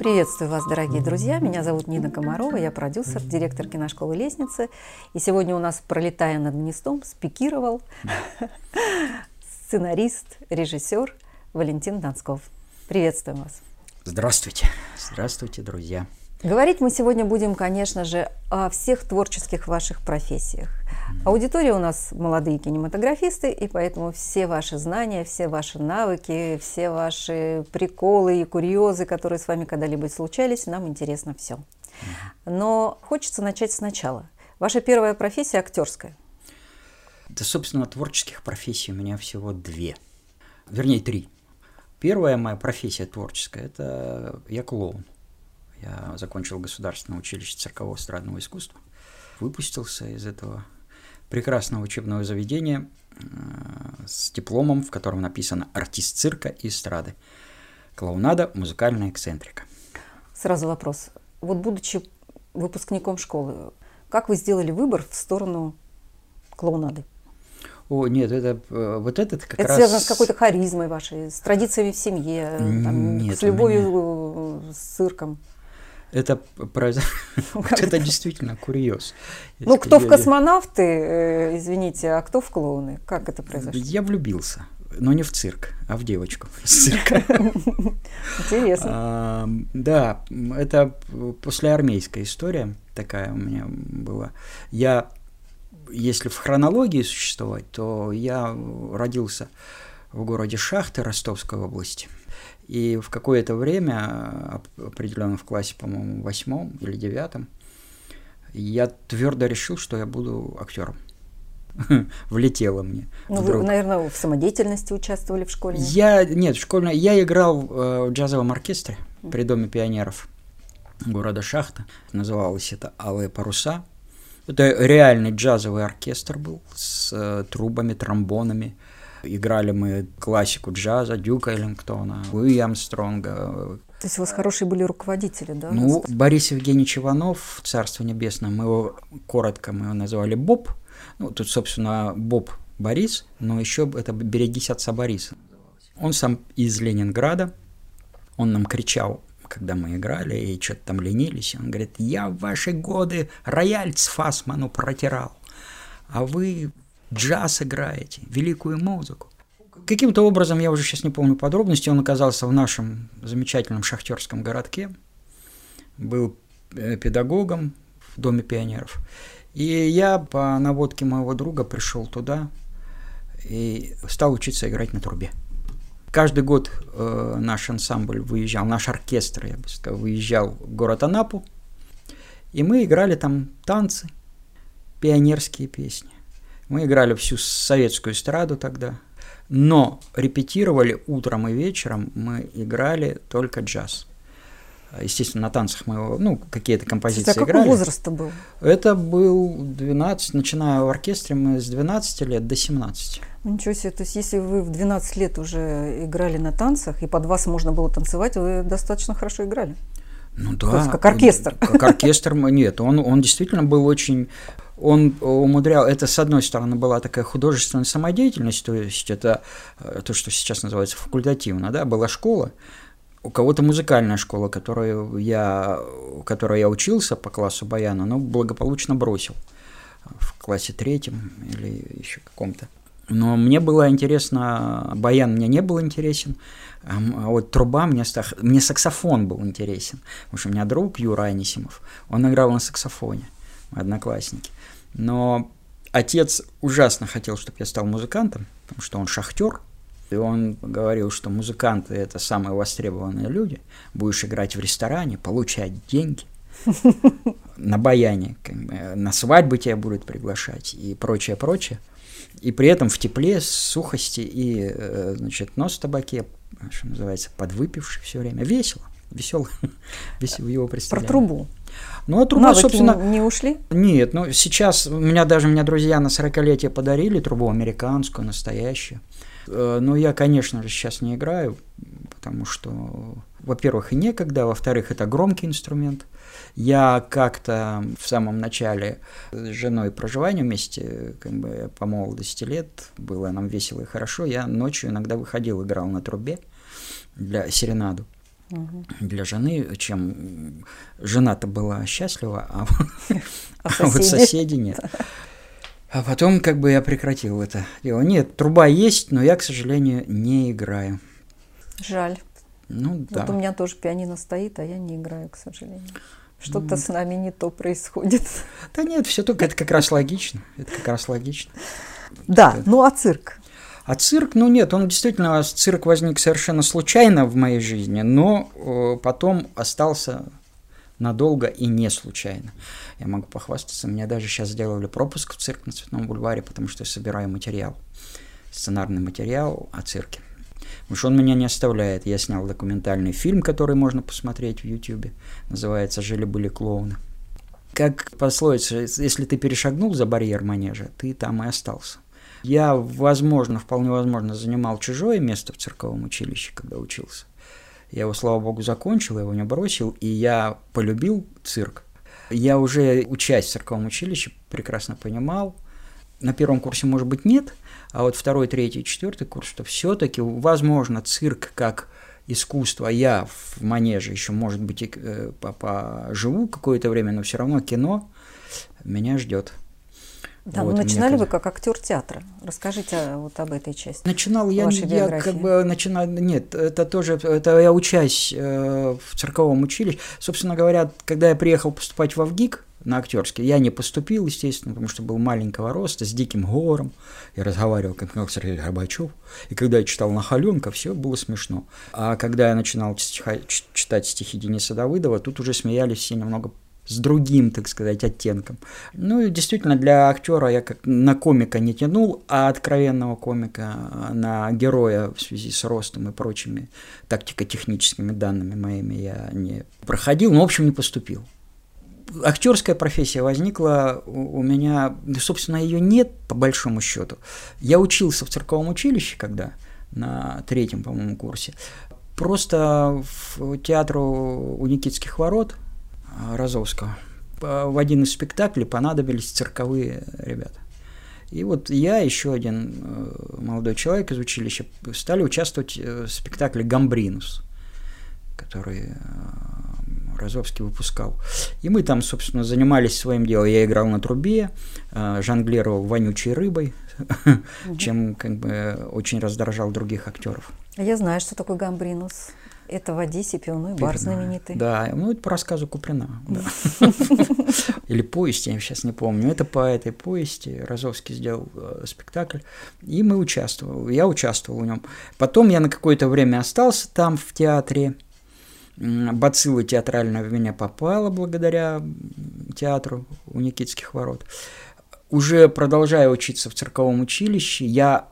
Приветствую вас, дорогие друзья. Меня зовут Нина Комарова, я продюсер, директор киношколы «Лестницы». И сегодня у нас, пролетая над гнездом, спикировал сценарист, режиссер Валентин Донсков. Приветствуем вас. Здравствуйте. Здравствуйте, друзья. Говорить мы сегодня будем, конечно же, о всех творческих ваших профессиях. Аудитория у нас молодые кинематографисты, и поэтому все ваши знания, все ваши навыки, все ваши приколы и курьезы, которые с вами когда-либо случались, нам интересно все. Но хочется начать сначала. Ваша первая профессия актерская. Да, собственно, творческих профессий у меня всего две. Вернее, три. Первая моя профессия творческая – это я клоун. Я закончил Государственное училище циркового эстрадного искусства, выпустился из этого прекрасного учебного заведения э, с дипломом, в котором написано «Артист цирка и эстрады». Клоунада, музыкальная эксцентрика. Сразу вопрос. Вот будучи выпускником школы, как вы сделали выбор в сторону клоунады? О, нет, это э, вот этот как это раз... связано с какой-то харизмой вашей, с традициями в семье, там, нет, с любовью меня... с цирком. Это, вот это действительно курьез. Ну, кто в космонавты, э, извините, а кто в клоуны? Как это произошло? Я влюбился, но не в цирк, а в девочку из цирка. Интересно. Да, это послеармейская история такая у меня была. Я, если в хронологии существовать, то я родился в городе Шахты Ростовской области – и в какое-то время, определенно в классе, по-моему, восьмом или девятом, я твердо решил, что я буду актером. Влетело мне. Ну, вы, наверное, в самодеятельности участвовали в школе? Я, нет, в школьной, я играл э, в джазовом оркестре при Доме пионеров города Шахта. Называлось это «Алые паруса». Это реальный джазовый оркестр был с э, трубами, тромбонами, Играли мы классику джаза, Дюка Эллингтона, Луи Амстронга. То есть у вас хорошие были руководители, да? Ну, Борис Евгеньевич Иванов, Царство Небесное, мы его коротко мы его называли Боб. Ну, тут, собственно, Боб Борис, но еще это «Берегись отца Бориса». Он сам из Ленинграда, он нам кричал, когда мы играли и что-то там ленились, он говорит, я в ваши годы рояль с Фасману протирал, а вы джаз играете, великую музыку. Каким-то образом, я уже сейчас не помню подробности, он оказался в нашем замечательном шахтерском городке, был э, педагогом в Доме пионеров. И я по наводке моего друга пришел туда и стал учиться играть на трубе. Каждый год э, наш ансамбль выезжал, наш оркестр, я бы сказал, выезжал в город Анапу, и мы играли там танцы, пионерские песни. Мы играли всю советскую эстраду тогда, но репетировали утром и вечером, мы играли только джаз. Естественно, на танцах мы ну, какие-то композиции а играли. какой возраст был? Это был 12, начиная в оркестре мы с 12 лет до 17. Ну, ничего себе, то есть если вы в 12 лет уже играли на танцах, и под вас можно было танцевать, вы достаточно хорошо играли. Ну да. как оркестр. Как оркестр, нет, он, он действительно был очень он умудрял, это с одной стороны была такая художественная самодеятельность, то есть это э, то, что сейчас называется факультативно, да, была школа, у кого-то музыкальная школа, которую я, которой я учился по классу баяна, но благополучно бросил в классе третьем или еще каком-то. Но мне было интересно, баян мне не был интересен, а, вот труба мне, мне саксофон был интересен. Потому что у меня друг Юра Анисимов, он играл на саксофоне, одноклассники. Но отец ужасно хотел, чтобы я стал музыкантом, потому что он шахтер, и он говорил, что музыканты – это самые востребованные люди. Будешь играть в ресторане, получать деньги. На баяне, как бы, на свадьбы тебя будут приглашать и прочее, прочее. И при этом в тепле, сухости и, э, значит, нос в табаке, что называется, подвыпивший все время. Весело, весело, весело его представление. Про трубу. Ну, а труба, Навыки собственно... не ушли? Нет, ну, сейчас у меня даже, меня друзья на 40-летие подарили трубу американскую, настоящую. Э, но я, конечно же, сейчас не играю, потому что, во-первых, и некогда, во-вторых, это громкий инструмент. Я как-то в самом начале с женой проживания вместе, как бы по молодости лет, было нам весело и хорошо. Я ночью иногда выходил, играл на трубе для серенаду угу. для жены, чем жена-то была счастлива, а, а, а вот соседи нет. А потом как бы я прекратил это дело. Нет, труба есть, но я, к сожалению, не играю. Жаль. Ну да. Вот у меня тоже пианино стоит, а я не играю, к сожалению. Что-то с нами не то происходит. Да нет, все только это как раз логично. Это как раз логично. Да, ну а цирк? А цирк, ну нет, он действительно, цирк возник совершенно случайно в моей жизни, но э, потом остался надолго и не случайно. Я могу похвастаться, мне даже сейчас сделали пропуск в цирк на Цветном бульваре, потому что я собираю материал, сценарный материал о цирке. Потому что он меня не оставляет. Я снял документальный фильм, который можно посмотреть в Ютьюбе. Называется «Жили-были клоуны». Как пословица, если ты перешагнул за барьер манежа, ты там и остался. Я, возможно, вполне возможно, занимал чужое место в цирковом училище, когда учился. Я его, слава богу, закончил, я его не бросил, и я полюбил цирк. Я уже, учась в цирковом училище, прекрасно понимал, на первом курсе, может быть, нет, а вот второй, третий, четвертый курс, что все-таки, возможно, цирк как искусство, а я в манеже еще, может быть, э, поживу какое-то время, но все равно кино меня ждет. Да, вот, начинали вы как актер театра. Расскажите вот об этой части. Начинал я, я как бы начинал, нет, это тоже, это я учась э, в цирковом училище. Собственно говоря, когда я приехал поступать в Авгик, на актерский. Я не поступил, естественно, потому что был маленького роста, с диким говором. Я разговаривал, как Сергей Горбачев. И когда я читал Нахаленко, все было смешно. А когда я начинал стиха, читать стихи Дениса Давыдова, тут уже смеялись все немного с другим, так сказать, оттенком. Ну и действительно, для актера я как на комика не тянул, а откровенного комика на героя в связи с ростом и прочими тактико-техническими данными моими я не проходил, ну, в общем, не поступил актерская профессия возникла у меня, собственно, ее нет по большому счету. Я учился в цирковом училище, когда на третьем, по-моему, курсе. Просто в театру у Никитских ворот а, Розовского в один из спектаклей понадобились цирковые ребята. И вот я, еще один э, молодой человек из училища, стали участвовать э, в спектакле «Гамбринус», который э, Розовский выпускал. И мы там, собственно, занимались своим делом. Я играл на трубе, жонглировал вонючей рыбой, чем как бы очень раздражал других актеров. Я знаю, что такое гамбринус. Это в Одессе пивной бар знаменитый. Да, ну это по рассказу Куприна. Или повести, я сейчас не помню. Это по этой повести Розовский сделал э, спектакль, и мы участвовали. Я участвовал в нем. Потом я на какое-то время остался там в театре бацилла театральная в меня попала благодаря театру у Никитских ворот. Уже продолжая учиться в цирковом училище, я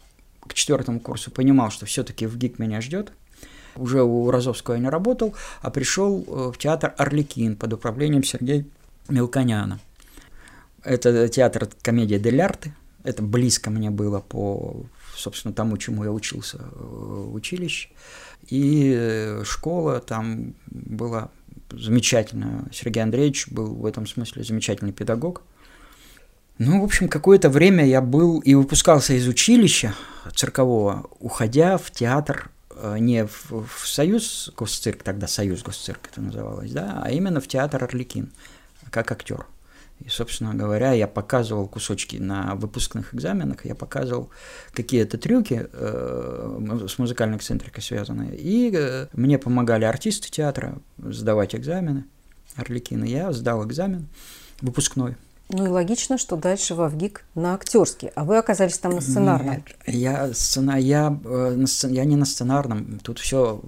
к четвертому курсу понимал, что все-таки в ГИК меня ждет. Уже у Розовского я не работал, а пришел э, в театр «Орликин» под управлением Сергея Мелконяна. Это театр комедия дель арте. Это близко мне было по, собственно, тому, чему я учился э, в училище. И э, школа там была замечательная. Сергей Андреевич был в этом смысле замечательный педагог. Ну, в общем, какое-то время я был и выпускался из училища циркового, уходя в театр не в, в Союз Госцирк, тогда Союз Госцирк это называлось, да, а именно в театр Орликин, как актер. И, собственно говоря, я показывал кусочки на выпускных экзаменах, я показывал какие-то трюки э, с музыкальной эксцентрикой связанные, и э, мне помогали артисты театра сдавать экзамены, Орликины. Я сдал экзамен выпускной – ну и логично, что дальше в Авгик на актерский, а вы оказались там на сценарном. Нет, я, сцена, я, э, я не на сценарном, тут все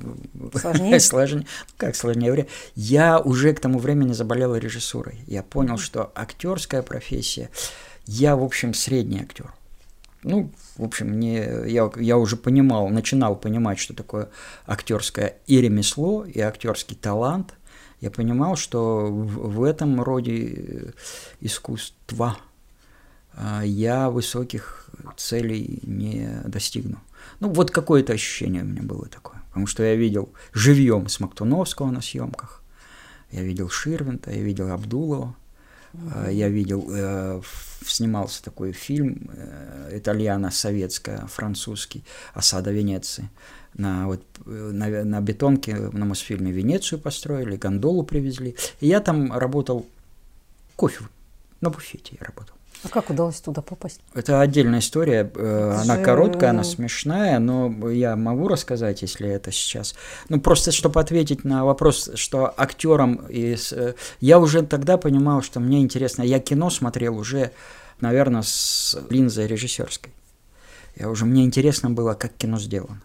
сложнее. сложнее. Ну, как сложнее? Я уже к тому времени заболел режиссурой. Я понял, что актерская профессия, я, в общем, средний актер. Ну, в общем, мне, я, я уже понимал, начинал понимать, что такое актерское и ремесло, и актерский талант – я понимал, что в, в этом роде э, искусства а, я высоких целей не достигну. Ну, вот какое-то ощущение у меня было такое. Потому что я видел живьем Смоктуновского на съемках. Я видел Ширвинта, я видел Абдулова, mm-hmm. я видел, э, снимался такой фильм э, итальяно-советско-французский «Осада Венеции». На, вот, на, на бетонке на Мосфильме Венецию построили, гондолу привезли. И я там работал кофе, на буфете я работал. А как удалось туда попасть? Это отдельная история. Э, это она же... короткая, она смешная, но я могу рассказать, если это сейчас. Ну, просто чтобы ответить на вопрос, что актером из... Э, я уже тогда понимал, что мне интересно. Я кино смотрел уже, наверное, с линзой режиссерской. Я уже мне интересно было, как кино сделано.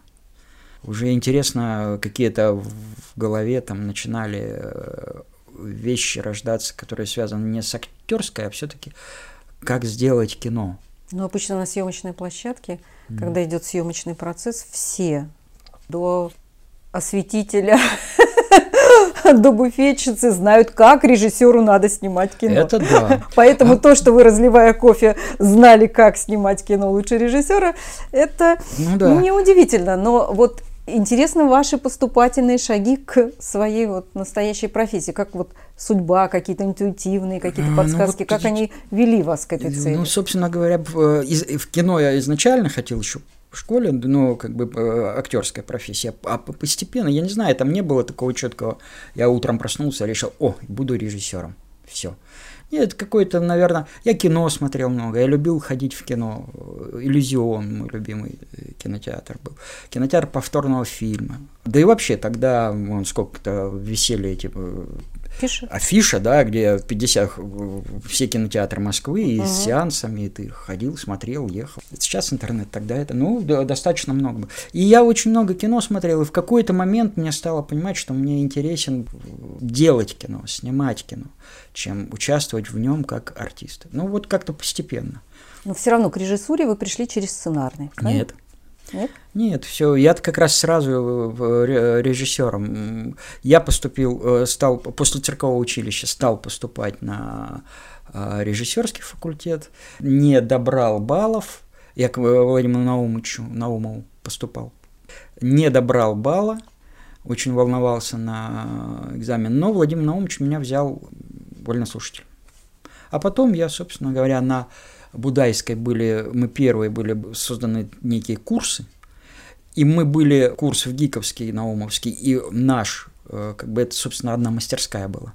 Уже интересно, какие-то в голове там начинали э, вещи рождаться, которые связаны не с актерской, а все-таки как сделать кино. Ну, обычно на съемочной площадке, mm. когда идет съемочный процесс, все до осветителя до буфетчицы знают, как режиссеру надо снимать кино. Это да. Поэтому а... то, что вы, разливая кофе, знали, как снимать кино лучше режиссера, это ну, да. неудивительно. Но вот Интересны ваши поступательные шаги к своей вот настоящей профессии, как вот судьба, какие-то интуитивные какие-то а, подсказки, ну, вот, как они вели вас к этой цели? Ну, собственно говоря, в, из, в кино я изначально хотел еще в школе, ну, как бы э, актерская профессия, а постепенно, я не знаю, там не было такого четкого, я утром проснулся, решил, о, буду режиссером, все. Нет, какой-то, наверное, я кино смотрел много, я любил ходить в кино. Иллюзион, мой любимый э, кинотеатр был. Кинотеатр повторного фильма. Да и вообще тогда, вон, сколько-то висели эти э, Афиша. Да, где 50, все кинотеатры Москвы и угу. с сеансами, и ты ходил, смотрел, ехал. Сейчас интернет, тогда это, ну, достаточно много. И я очень много кино смотрел, и в какой-то момент мне стало понимать, что мне интересен делать кино, снимать кино, чем участвовать в нем как артист. Ну, вот как-то постепенно. Но все равно к режиссуре вы пришли через сценарный, правильно? Нет. Нет? Нет, все. Я как раз сразу режиссером. Я поступил, э, стал после циркового училища стал поступать на э, режиссерский факультет, не добрал баллов. Я к Владимиру Наумовичу Наумову поступал. Не добрал балла, очень волновался на экзамен, но Владимир Наумович меня взял вольнослушатель. А потом я, собственно говоря, на Будайской были, мы первые были созданы некие курсы, и мы были курс в Гиковский, Наумовский, и наш, э, как бы это, собственно, одна мастерская была.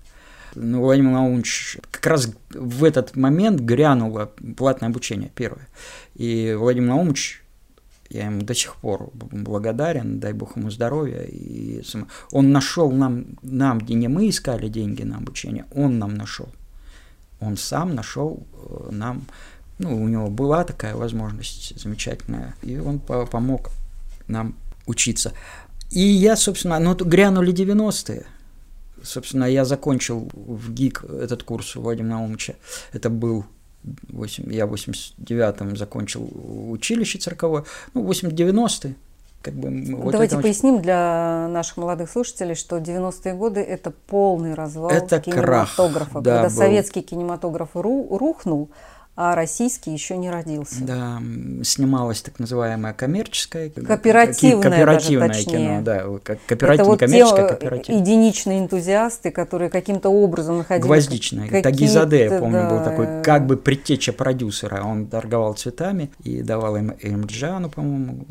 Ну, Владимир Наумович как раз в этот момент грянуло платное обучение первое. И Владимир Наумович, я ему до сих пор благодарен, дай бог ему здоровья. И он нашел нам, нам, где не мы искали деньги на обучение, он нам нашел. Он сам нашел э, нам ну, у него была такая возможность замечательная, и он помог нам учиться. И я, собственно, ну, грянули 90-е. Собственно, я закончил в ГИК этот курс у Владимира Наумовича. Это был 8, я в 89-м закончил училище цирковое, ну, 80-90-е. Как бы, вот Давайте поясним очень... для наших молодых слушателей, что 90-е годы – это полный развал это кинематографа. Крах, да, когда был. советский кинематограф ру, рухнул, а российский еще не родился. Да, снималось так называемое коммерческое, кооперативное, кооперативное даже, кино, да, кооперативное, вот коммерческое, кооперативное. единичные энтузиасты, которые каким-то образом находили... Гвоздичное, Тагизаде, я помню, да, был такой, как бы предтеча продюсера, он торговал цветами и давал им Эмджану, по-моему.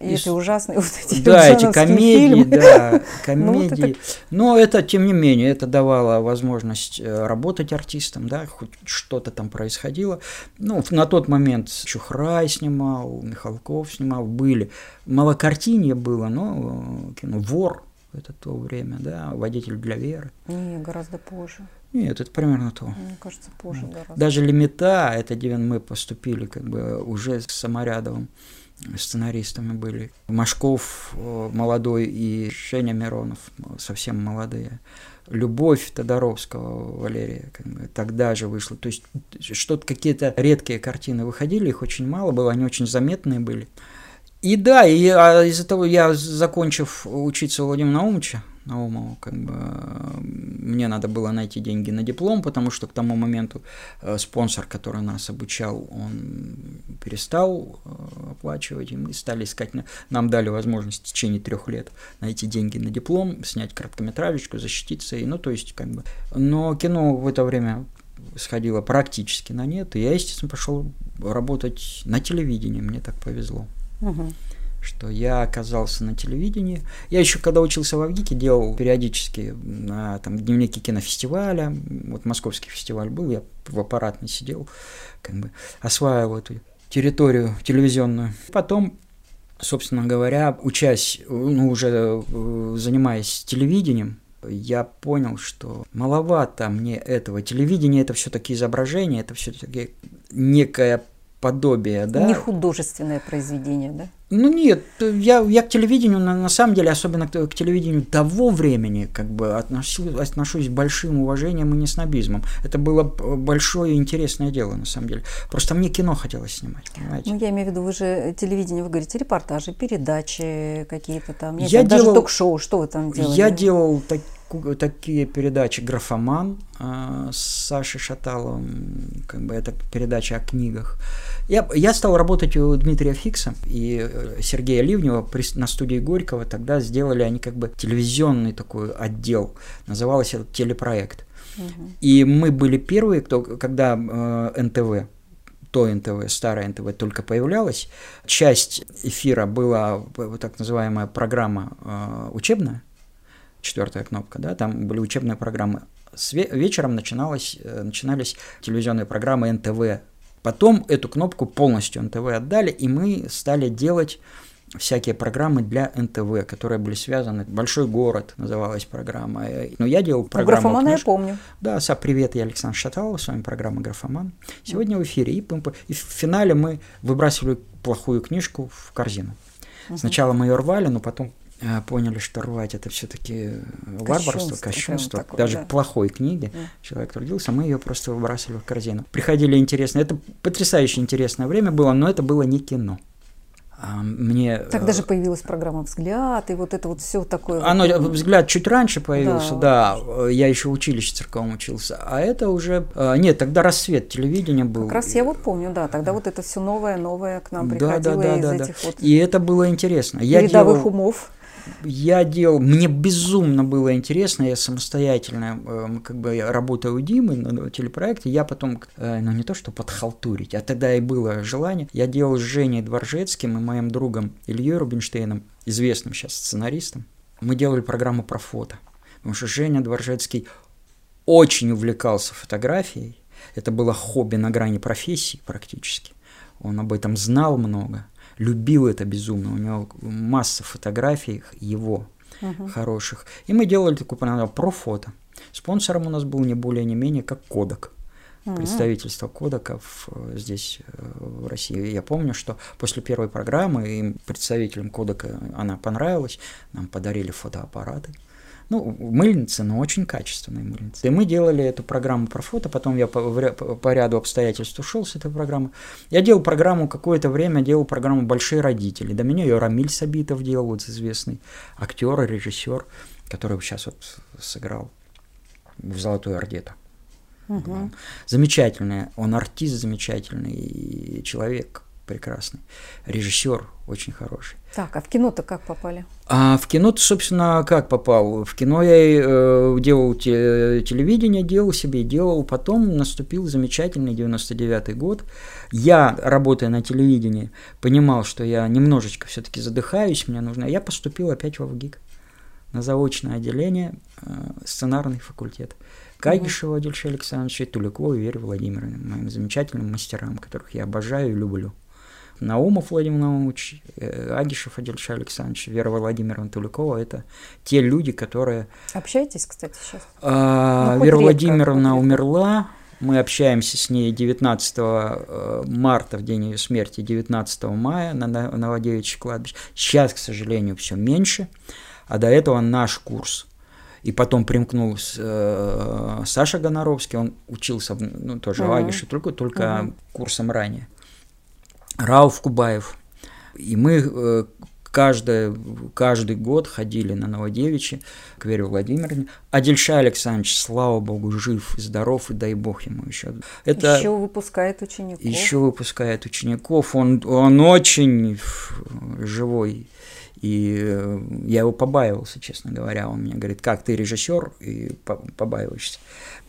И, и эти ужасные вот эти Да, эти комедии, фильмы. да, комедии. ну, вот это... Но это, тем не менее, это давало возможность э, работать артистам, да, хоть что-то там происходило, ну, на тот момент Чухрай снимал, Михалков снимал, были. Малокартинье было, но кино «Вор» это то время, да, «Водитель для веры». Не, гораздо позже. Нет, это примерно то. Мне кажется, позже вот. гораздо. Даже «Лимита», это где мы поступили как бы уже с Саморядовым сценаристами были. Машков э, молодой и Женя Миронов совсем молодые. Любовь Тодоровского Валерия как бы, тогда же вышла. То есть что-то какие-то редкие картины выходили, их очень мало было, они очень заметные были. И да, и а из-за того, я, закончив учиться Владимира Наумовича Наумову, как бы мне надо было найти деньги на диплом, потому что к тому моменту э, спонсор, который нас обучал, он перестал э, оплачивать, и мы стали искать, нам дали возможность в течение трех лет найти деньги на диплом, снять короткометражечку, защититься, и, ну, то есть, как бы, но кино в это время сходило практически на нет, и я, естественно, пошел работать на телевидении, мне так повезло. Угу что я оказался на телевидении. Я еще когда учился в Авгике, делал периодически на там, дневники кинофестиваля. Вот московский фестиваль был, я в аппаратной сидел, как бы осваивал эту территорию телевизионную. Потом, собственно говоря, учась, ну, уже э, занимаясь телевидением, я понял, что маловато мне этого. Телевидение это все-таки изображение, это все-таки некая подобие, да. Не художественное произведение, да? Ну нет, я, я к телевидению, на, на самом деле, особенно к, к телевидению того времени, как бы отношусь, отношусь с большим уважением и не снобизмом. Это было большое интересное дело, на самом деле. Просто мне кино хотелось снимать, понимаете? Ну, я имею в виду, вы же телевидение, вы говорите, репортажи, передачи какие-то там, я, я делал, даже ток-шоу, что вы там делали? Я делал так, такие передачи «Графоман» э, с Сашей Шаталовым, как бы это передача о книгах. Я, я стал работать у Дмитрия Фикса и э, Сергея Ливнева при, на студии Горького. Тогда сделали они как бы телевизионный такой отдел. Назывался это телепроект. Угу. И мы были первые, кто, когда э, НТВ то НТВ, старое НТВ только появлялось. Часть эфира была так называемая программа э, учебная, четвертая кнопка, да, там были учебные программы. С вечером начиналось, э, начинались телевизионные программы НТВ. Потом эту кнопку полностью НТВ отдали, и мы стали делать всякие программы для НТВ, которые были связаны. «Большой город» называлась программа. Но я делал ну, программу... «Графомана» я помню. Да, со «Привет», я Александр Шаталов, с вами программа «Графоман». Сегодня в эфире. И, и в финале мы выбрасывали плохую книжку в корзину. Сначала мы ее рвали, но потом поняли, что рвать это все-таки варварство, кощунство. Такое, Даже да. плохой книги да. человек трудился, мы ее просто выбрасывали в корзину. Приходили интересно. Это потрясающе интересное время было, но это было не кино. А, мне... Тогда же появилась программа «Взгляд», и вот это вот все такое. Оно, вот... «Взгляд» чуть раньше появился, да. да. Я еще в училище церковном учился. А это уже... А, нет, тогда рассвет телевидения был. Как раз я вот помню, да. Тогда вот это все новое, новое к нам приходило да, да, да, из да, этих да. вот... И это было интересно. Я Передовых делал... умов я делал, мне безумно было интересно, я самостоятельно, э, как бы работаю у Димы на телепроекте, я потом, э, ну не то что подхалтурить, а тогда и было желание, я делал с Женей Дворжецким и моим другом Ильей Рубинштейном, известным сейчас сценаристом, мы делали программу про фото, потому что Женя Дворжецкий очень увлекался фотографией, это было хобби на грани профессии практически, он об этом знал много – любил это безумно. У него масса фотографий его uh-huh. хороших. И мы делали такую программу про фото. Спонсором у нас был не более не менее как Кодек. Uh-huh. Представительство Кодеков э, здесь, э, в России. Я помню, что после первой программы им представителям Кодека она понравилась, нам подарили фотоаппараты. Ну, мыльницы, но очень качественные мыльницы. И мы делали эту программу про фото, потом я по, по, ряду обстоятельств ушел с этой программы. Я делал программу какое-то время, делал программу «Большие родители». До меня ее Рамиль Сабитов делал, вот известный актер, режиссер, который сейчас вот сыграл в «Золотой Орде». Угу. Замечательный, он артист замечательный человек, прекрасный, режиссер очень хороший. Так, а в кино-то как попали? А в кино-то, собственно, как попал? В кино я э, делал те, телевидение, делал себе, делал. Потом наступил замечательный 99-й год. Я, работая на телевидении, понимал, что я немножечко все-таки задыхаюсь, мне нужно. Я поступил опять в ВГИК на заочное отделение, э, сценарный факультет. Кагишева Адельша Александровича и Туликову Вере Владимировне, моим замечательным мастерам, которых я обожаю и люблю. Наумов Владимир Наумович, э, Агишев Адельша Александрович, Вера Владимировна Туликова – это те люди, которые… Общаетесь, кстати, сейчас? А, ну, Вера редко, Владимировна умерла, мы общаемся с ней 19 э, марта, в день ее смерти, 19 мая на Новодевичьем кладбище. Сейчас, к сожалению, все меньше, а до этого наш курс – и потом примкнул э, Саша Гоноровский, он учился ну, тоже uh-huh. в Агише, только, только uh-huh. курсом ранее. Рауф Кубаев. И мы, э, каждый, каждый год ходили на Новодевичье к Вере Владимировне. А Дельша Александрович, слава богу, жив, здоров, и дай бог ему еще. Это еще выпускает учеников. Еще выпускает учеников. Он, он очень живой. И э, я его побаивался, честно говоря. Он мне говорит, как ты режиссер, и побаиваешься.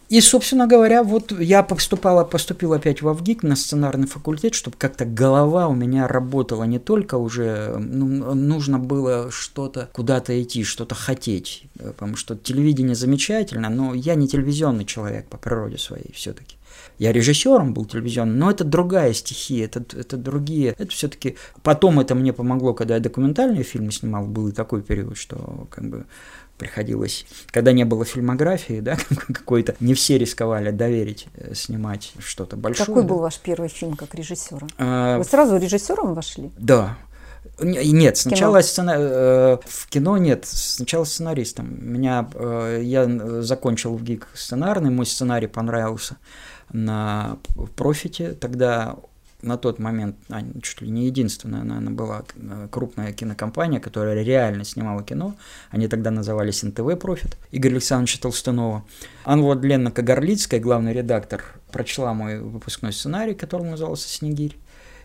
И, собственно говоря, вот я поступала, поступил опять в Авгик на сценарный факультет, чтобы как-то голова у меня работала не только уже, ну, нужно было что-то куда-то идти, что-то хотеть, потому что телевидение замечательно, но я не телевизионный человек по природе своей все-таки. Я режиссером был телевизионным, но это другая стихия, это, это другие. Это все-таки потом это мне помогло, когда я документальные фильмы снимал, был и такой период, что как бы приходилось, когда не было фильмографии, да, какой-то, не все рисковали доверить э, снимать что-то большое. Какой да. был ваш первый фильм как режиссера? А, Вы сразу режиссером вошли? Да. Нет, сначала сцена... Э, в кино нет, сначала сценаристом. Меня э, я закончил в ГИК сценарный, мой сценарий понравился на профите. Тогда на тот момент, а, чуть ли не единственная, наверное, была э, крупная кинокомпания, которая реально снимала кино. Они тогда назывались НТВ «Профит» Игорь Александровича Толстунова. Анна Владленовна Кагарлицкая, главный редактор, прочла мой выпускной сценарий, который назывался «Снегирь».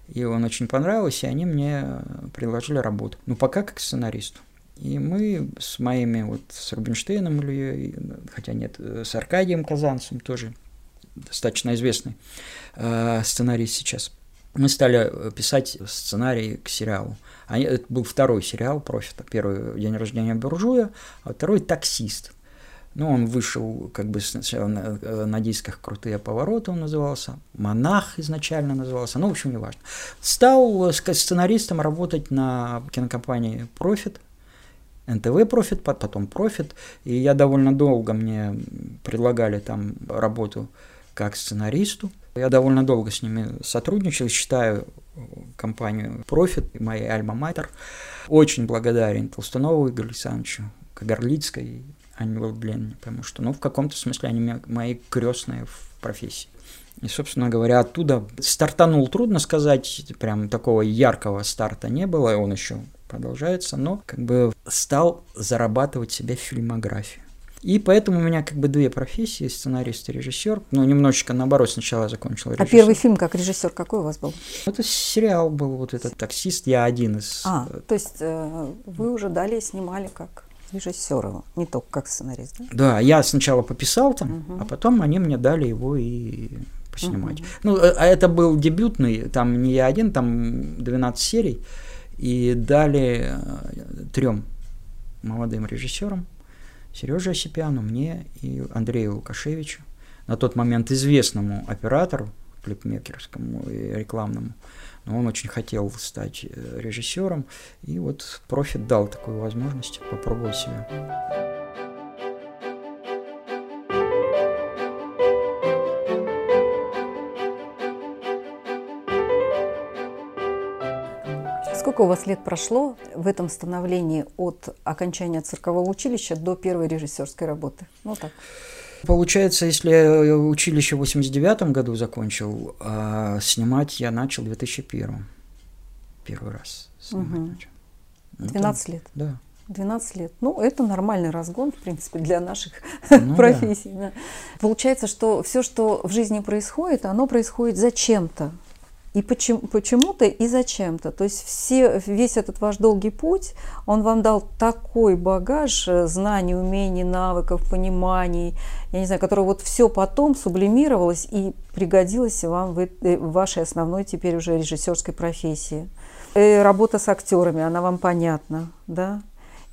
И он очень понравился, и они мне предложили работу. Ну, пока как сценаристу. И мы с моими, вот с Рубинштейном Ильей, хотя нет, с Аркадием Казанцем тоже достаточно известный э, сценарист сейчас – мы стали э, писать сценарий к сериалу. Это был второй сериал «Профита». Первый «День рождения буржуя», а второй «Таксист». Ну, он вышел как бы сначала на, э, на дисках «Крутые повороты» он назывался, «Монах» изначально назывался, ну, в общем, неважно. Стал сценаристом работать на кинокомпании «Профит», НТВ «Профит», потом «Профит», и я довольно долго мне предлагали там работу как сценаристу – я довольно долго с ними сотрудничал, считаю компанию Profit, моей альма-матер. Очень благодарен Толстунову Игорю Александровичу, Кагарлицкой, Анне Владленовне, потому что, ну, в каком-то смысле они мои крестные в профессии. И, собственно говоря, оттуда стартанул, трудно сказать, прям такого яркого старта не было, он еще продолжается, но как бы стал зарабатывать себе фильмографию. И поэтому у меня как бы две профессии, сценарист и режиссер. Ну, немножечко наоборот, сначала закончил режиссер. А первый фильм как режиссер какой у вас был? Это сериал был, вот этот «Таксист», я один из... А, то есть э, вы уже далее снимали как режиссера, не только как сценарист, да? Да, я сначала пописал там, угу. а потом они мне дали его и поснимать. Угу. Ну, э, а это был дебютный, там не я один, там 12 серий, и дали э, трем молодым режиссерам Сереже Осипяну, мне и Андрею Лукашевичу, на тот момент известному оператору, клипмекерскому и рекламному, но он очень хотел стать э, режиссером, и вот Профит дал такую возможность попробовать себя. Сколько у вас лет прошло в этом становлении от окончания циркового училища до первой режиссерской работы? Ну так. Получается, если я училище в 89 году закончил, а снимать я начал в 2001 первый раз. Угу. 12 лет? Да. 12 лет. Ну, это нормальный разгон, в принципе, для наших ну, профессий. Да. Получается, что все, что в жизни происходит, оно происходит зачем-то и почему, почему-то и зачем-то. То есть все, весь этот ваш долгий путь, он вам дал такой багаж э, знаний, умений, навыков, пониманий, я не знаю, который вот все потом сублимировалось и пригодилось вам в, э, в вашей основной теперь уже режиссерской профессии. И э, работа с актерами, она вам понятна, да?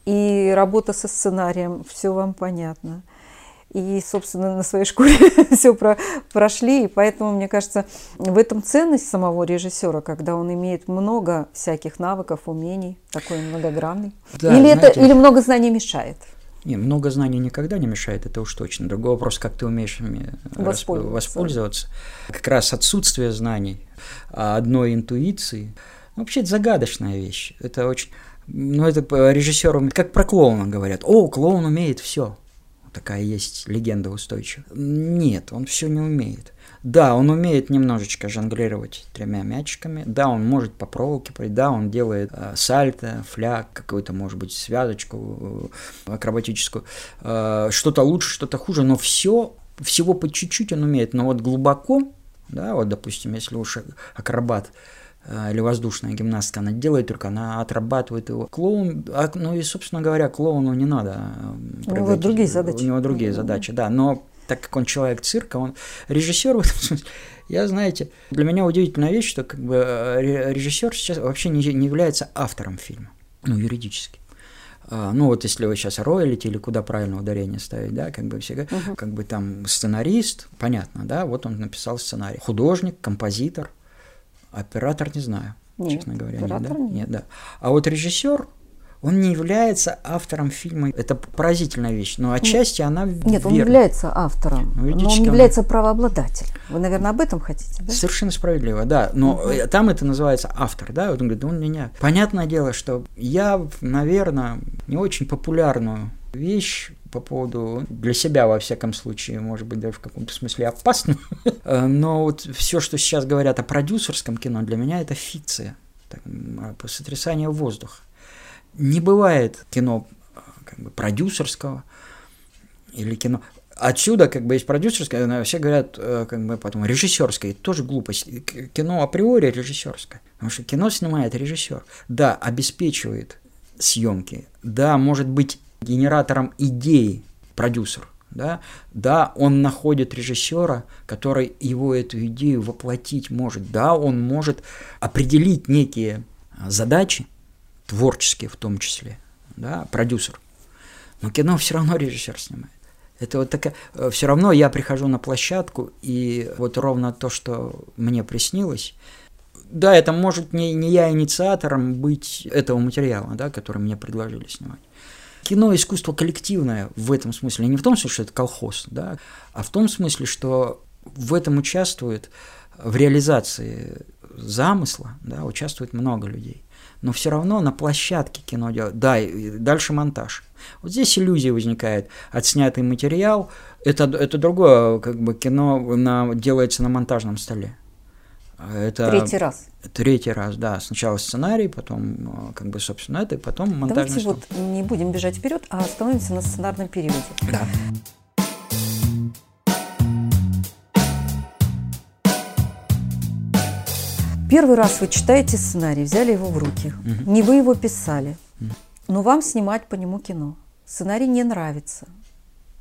И работа со сценарием, все вам понятно и, собственно, на своей шкуре все про, прошли. И поэтому, мне кажется, в этом ценность самого режиссера, когда он имеет много всяких навыков, умений, такой многогранный. Да, или, знаете, это, или много знаний мешает? Не, много знаний никогда не мешает, это уж точно. Другой вопрос, как ты умеешь ими воспользоваться. воспользоваться. Как раз отсутствие знаний, а одной интуиции. Ну, вообще, это загадочная вещь. Это очень... Ну, это режиссеру, как про клоуна говорят. О, клоун умеет все такая есть легенда устойчивая. Нет, он все не умеет. Да, он умеет немножечко жонглировать тремя мячиками. Да, он может по проволоке пройти. Да, он делает э, сальто, фляг, какую-то, может быть, связочку э, акробатическую. Э, что-то лучше, что-то хуже, но все, всего по чуть-чуть он умеет. Но вот глубоко, да, вот, допустим, если уж акробат или воздушная гимнастка, она делает только, она отрабатывает его. Клоун, а, ну и, собственно говоря, клоуну не надо. Э, у него другие задачи. У него другие задачи, да. Но так как он человек цирка, он режиссер в этом смысле. Я, знаете, для меня удивительная вещь, что как бы э, режиссер сейчас вообще не, не является автором фильма, ну, юридически. А, ну, вот если вы сейчас роялите или куда правильно ударение ставить, да, как бы все, uh-huh. как бы там сценарист, понятно, да, вот он написал сценарий. Художник, композитор, оператор, не знаю, нет, честно говоря, нет, да? нет. нет, да. А вот режиссер, он не является автором фильма. Это поразительная вещь, но отчасти она Нет, он является автором, но он является правообладателем. Вы, наверное, об этом хотите, да? Совершенно справедливо, да. Но угу. там это называется автор, да, вот он говорит, он меня... Понятное дело, что я, наверное, не очень популярную вещь по поводу для себя, во всяком случае, может быть, даже в каком-то смысле опасно. Но вот все, что сейчас говорят о продюсерском кино, для меня это фикция, так, сотрясание воздуха. Не бывает кино как бы, продюсерского или кино. Отсюда как бы есть продюсерское, все говорят э, как бы потом режиссерское, тоже глупость. Кино априори режиссерское, потому что кино снимает режиссер. Да, обеспечивает съемки, да, может быть генератором идеи продюсер, да, да, он находит режиссера, который его эту идею воплотить может, да, он может определить некие задачи, творческий в том числе, да, продюсер. Но кино все равно режиссер снимает. Это вот такая... Э, все равно я прихожу на площадку, и вот ровно то, что мне приснилось, да, это может не, не я инициатором быть этого материала, да, который мне предложили снимать. Кино – искусство коллективное в этом смысле. Не в том смысле, что это колхоз, да, а в том смысле, что в этом участвует, в реализации замысла, да, участвует много людей но все равно на площадке кино делать. Да, и дальше монтаж. Вот здесь иллюзия возникает. Отснятый материал это, это другое, как бы кино на, делается на монтажном столе. Это третий раз. Третий раз, да. Сначала сценарий, потом, как бы, собственно, это, и потом монтажный Давайте стол. вот не будем бежать вперед, а остановимся на сценарном периоде. Да. Первый раз вы читаете сценарий, взяли его в руки. Угу. Не вы его писали, угу. но вам снимать по нему кино. Сценарий не нравится.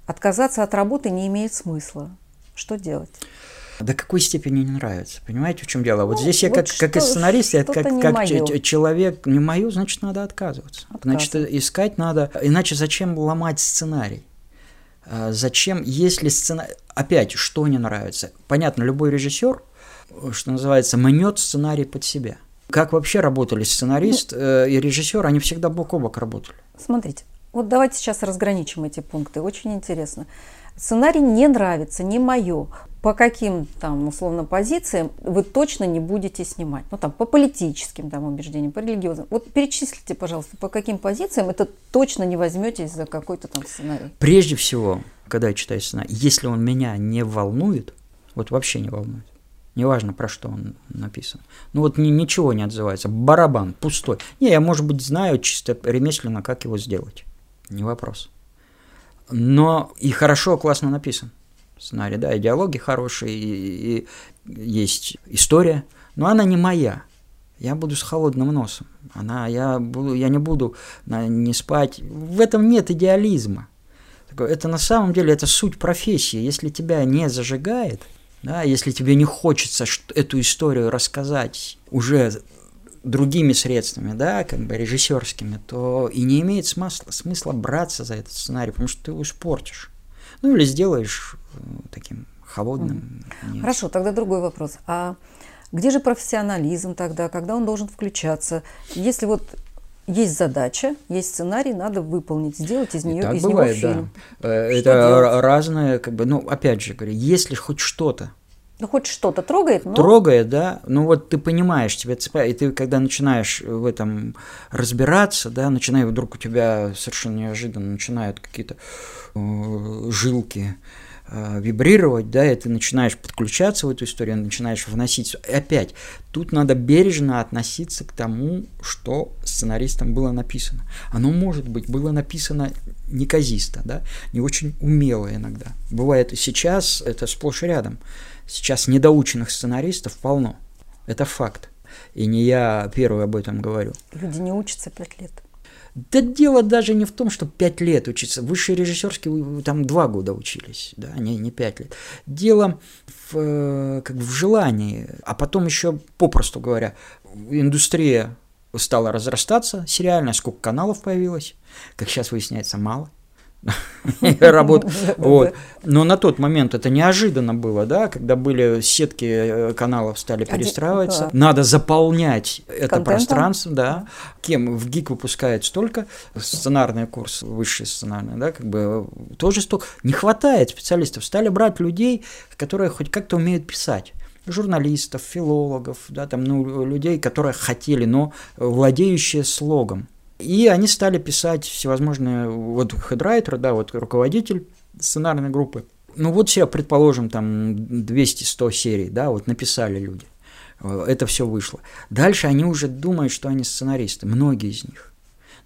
Отказаться от работы не имеет смысла. Что делать? До какой степени не нравится? Понимаете, в чем дело? Вот ну, здесь я вот как, что, как и сценарист, я как, как человек, не мое, значит, надо отказываться. Значит, искать надо, иначе зачем ломать сценарий? А зачем, если сценарий... Опять, что не нравится? Понятно, любой режиссер что называется, мнет сценарий под себя. Как вообще работали сценарист э, и режиссер, они всегда бок о бок работали. Смотрите, вот давайте сейчас разграничим эти пункты. Очень интересно. Сценарий не нравится, не мое. По каким там условно позициям вы точно не будете снимать? Ну там по политическим там убеждениям, по религиозным. Вот перечислите, пожалуйста, по каким позициям это точно не возьметесь за какой-то там сценарий. Прежде всего, когда я читаю сценарий, если он меня не волнует, вот вообще не волнует, Неважно, про что он написан. Ну вот ни, ничего не отзывается. Барабан пустой. Не, я, может быть, знаю чисто ремесленно, как его сделать. Не вопрос. Но и хорошо, классно написан сценарий, да, и диалоги хорошие, и, и есть история, но она не моя. Я буду с холодным носом. Она, я, буду, я не буду на, не спать. В этом нет идеализма. Это на самом деле это суть профессии. Если тебя не зажигает – да, если тебе не хочется эту историю рассказать уже другими средствами, да, как бы режиссерскими, то и не имеет смысла, смысла браться за этот сценарий, потому что ты его испортишь. Ну или сделаешь таким холодным. Нет. Хорошо, тогда другой вопрос. А где же профессионализм тогда, когда он должен включаться? Если вот есть задача, есть сценарий, надо выполнить, сделать из нее, из бывает, него фильм. Да. Э, это делать? разное, как бы, ну, опять же говорю, если хоть что-то ну, хоть что-то трогает, но... Трогает, да. Ну, вот ты понимаешь, тебя цепляет. И ты, когда начинаешь в этом разбираться, да, начинаешь, вдруг у тебя совершенно неожиданно начинают какие-то э, жилки вибрировать, да, и ты начинаешь подключаться в эту историю, начинаешь вносить. И опять, тут надо бережно относиться к тому, что сценаристом было написано. Оно, может быть, было написано неказисто, да, не очень умело иногда. Бывает и сейчас, это сплошь и рядом. Сейчас недоученных сценаристов полно. Это факт. И не я первый об этом говорю. Люди не учатся пять лет. Да дело даже не в том, что пять лет учиться. Высший режиссерский там два года учились, да, не, не пять лет. Дело в, э, как в желании, а потом еще, попросту говоря, индустрия стала разрастаться сериально, сколько каналов появилось, как сейчас выясняется, мало – работ. Вот. Но на тот момент это неожиданно было, да, когда были сетки э, каналов стали перестраиваться. Надо заполнять это пространство, да. Кем в ГИК выпускает столько, сценарный курс, высший сценарный, да, как бы тоже столько. Не хватает специалистов. Стали брать людей, которые хоть как-то умеют писать журналистов, филологов, да, там, ну, людей, которые хотели, но владеющие слогом. И они стали писать всевозможные, вот хедрайтер, да, вот руководитель сценарной группы. Ну вот все, предположим, там 200-100 серий, да, вот написали люди. Это все вышло. Дальше они уже думают, что они сценаристы, многие из них.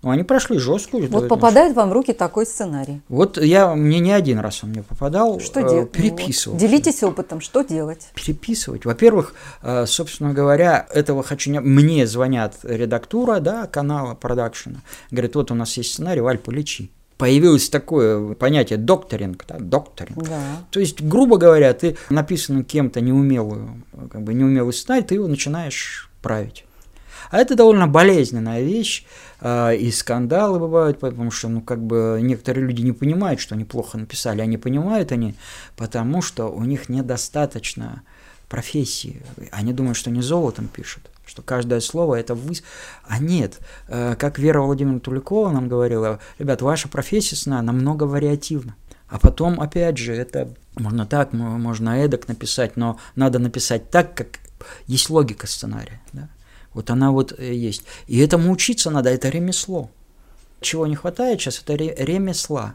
Ну, они прошли жесткую. Вот попадает вам в руки такой сценарий. Вот я, мне не один раз он мне попадал. Что э, делать? Переписывать. Вот. Делитесь опытом, что делать? Переписывать. Во-первых, э, собственно говоря, этого хочу не... Мне звонят редактура, да, канала, продакшена. Говорят, вот у нас есть сценарий, Валь, полечи появилось такое понятие докторинг, да, докторинг. Да. То есть, грубо говоря, ты написанный кем-то неумелую, как бы неумелый сценарий, ты его начинаешь править. А это довольно болезненная вещь, и скандалы бывают, потому что, ну, как бы некоторые люди не понимают, что они плохо написали, они понимают они, потому что у них недостаточно профессии. Они думают, что не золотом пишут, что каждое слово это вы... А нет, э, как Вера Владимировна Туликова нам говорила, ребят, ваша профессия сна намного вариативна. А потом, опять же, это можно так, можно эдак написать, но надо написать так, как есть логика сценария. Да? Вот она вот э, есть. И этому учиться надо, это ремесло. Чего не хватает сейчас, это ремесла.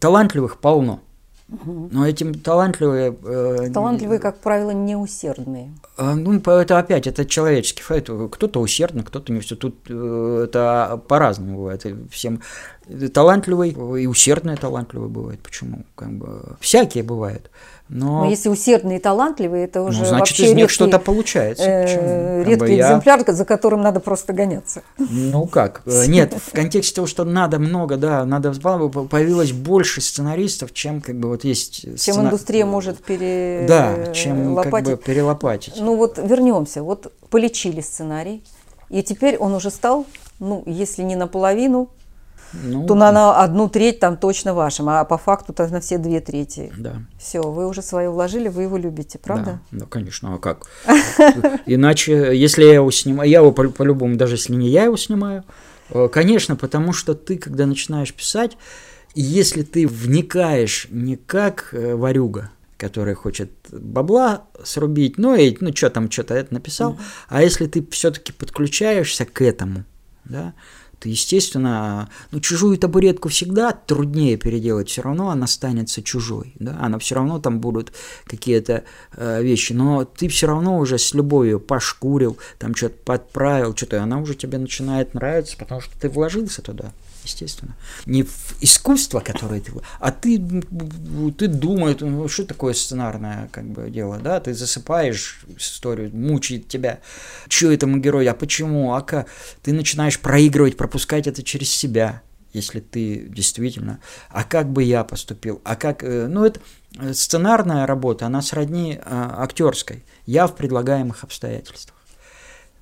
Талантливых полно. Но этим талантливые... Э, талантливые, как правило, неусердные. Э, ну, это опять, это человеческий факт. Кто-то усердный, кто-то не все. Тут э, это по-разному бывает. Всем талантливый и усердный талантливый бывает. Почему? Как бы, всякие бывают. Но... Но если усердные и талантливые, это уже ну, значит, вообще из них что-то получается. Э, редкий я... экземпляр, за которым надо просто гоняться. Ну как? Э, нет, в контексте того, что надо много, да, надо появилось больше сценаристов, чем как бы вот есть. Чем сцена... индустрия может пере... Да, чем как бы перелопатить. Ну вот вернемся, вот полечили сценарий, и теперь он уже стал, ну если не наполовину, ну, то на, на одну треть там точно вашим, а по факту то на все две трети. Да. Все, вы уже свое вложили, вы его любите, правда? Да, да конечно, а как? Иначе, если я его снимаю, я его по-любому, даже если не я его снимаю, э, конечно, потому что ты, когда начинаешь писать, если ты вникаешь не как э, варюга, который хочет бабла срубить, ну и ну что там что-то это написал, mm-hmm. а если ты все-таки подключаешься к этому, да, естественно, ну, чужую табуретку всегда труднее переделать, все равно она останется чужой, да, она все равно там будут какие-то э, вещи, но ты все равно уже с любовью пошкурил, там что-то подправил, что-то, она уже тебе начинает нравиться, потому что ты вложился туда естественно. Не в искусство, которое ты... А ты, ты думаешь, ну, что такое сценарное как бы дело, да? Ты засыпаешь историю, мучает тебя. Что этому герою, а почему, а как? Ты начинаешь проигрывать, пропускать это через себя если ты действительно, а как бы я поступил, а как, э, ну это э, сценарная работа, она сродни а, актерской, я в предлагаемых обстоятельствах.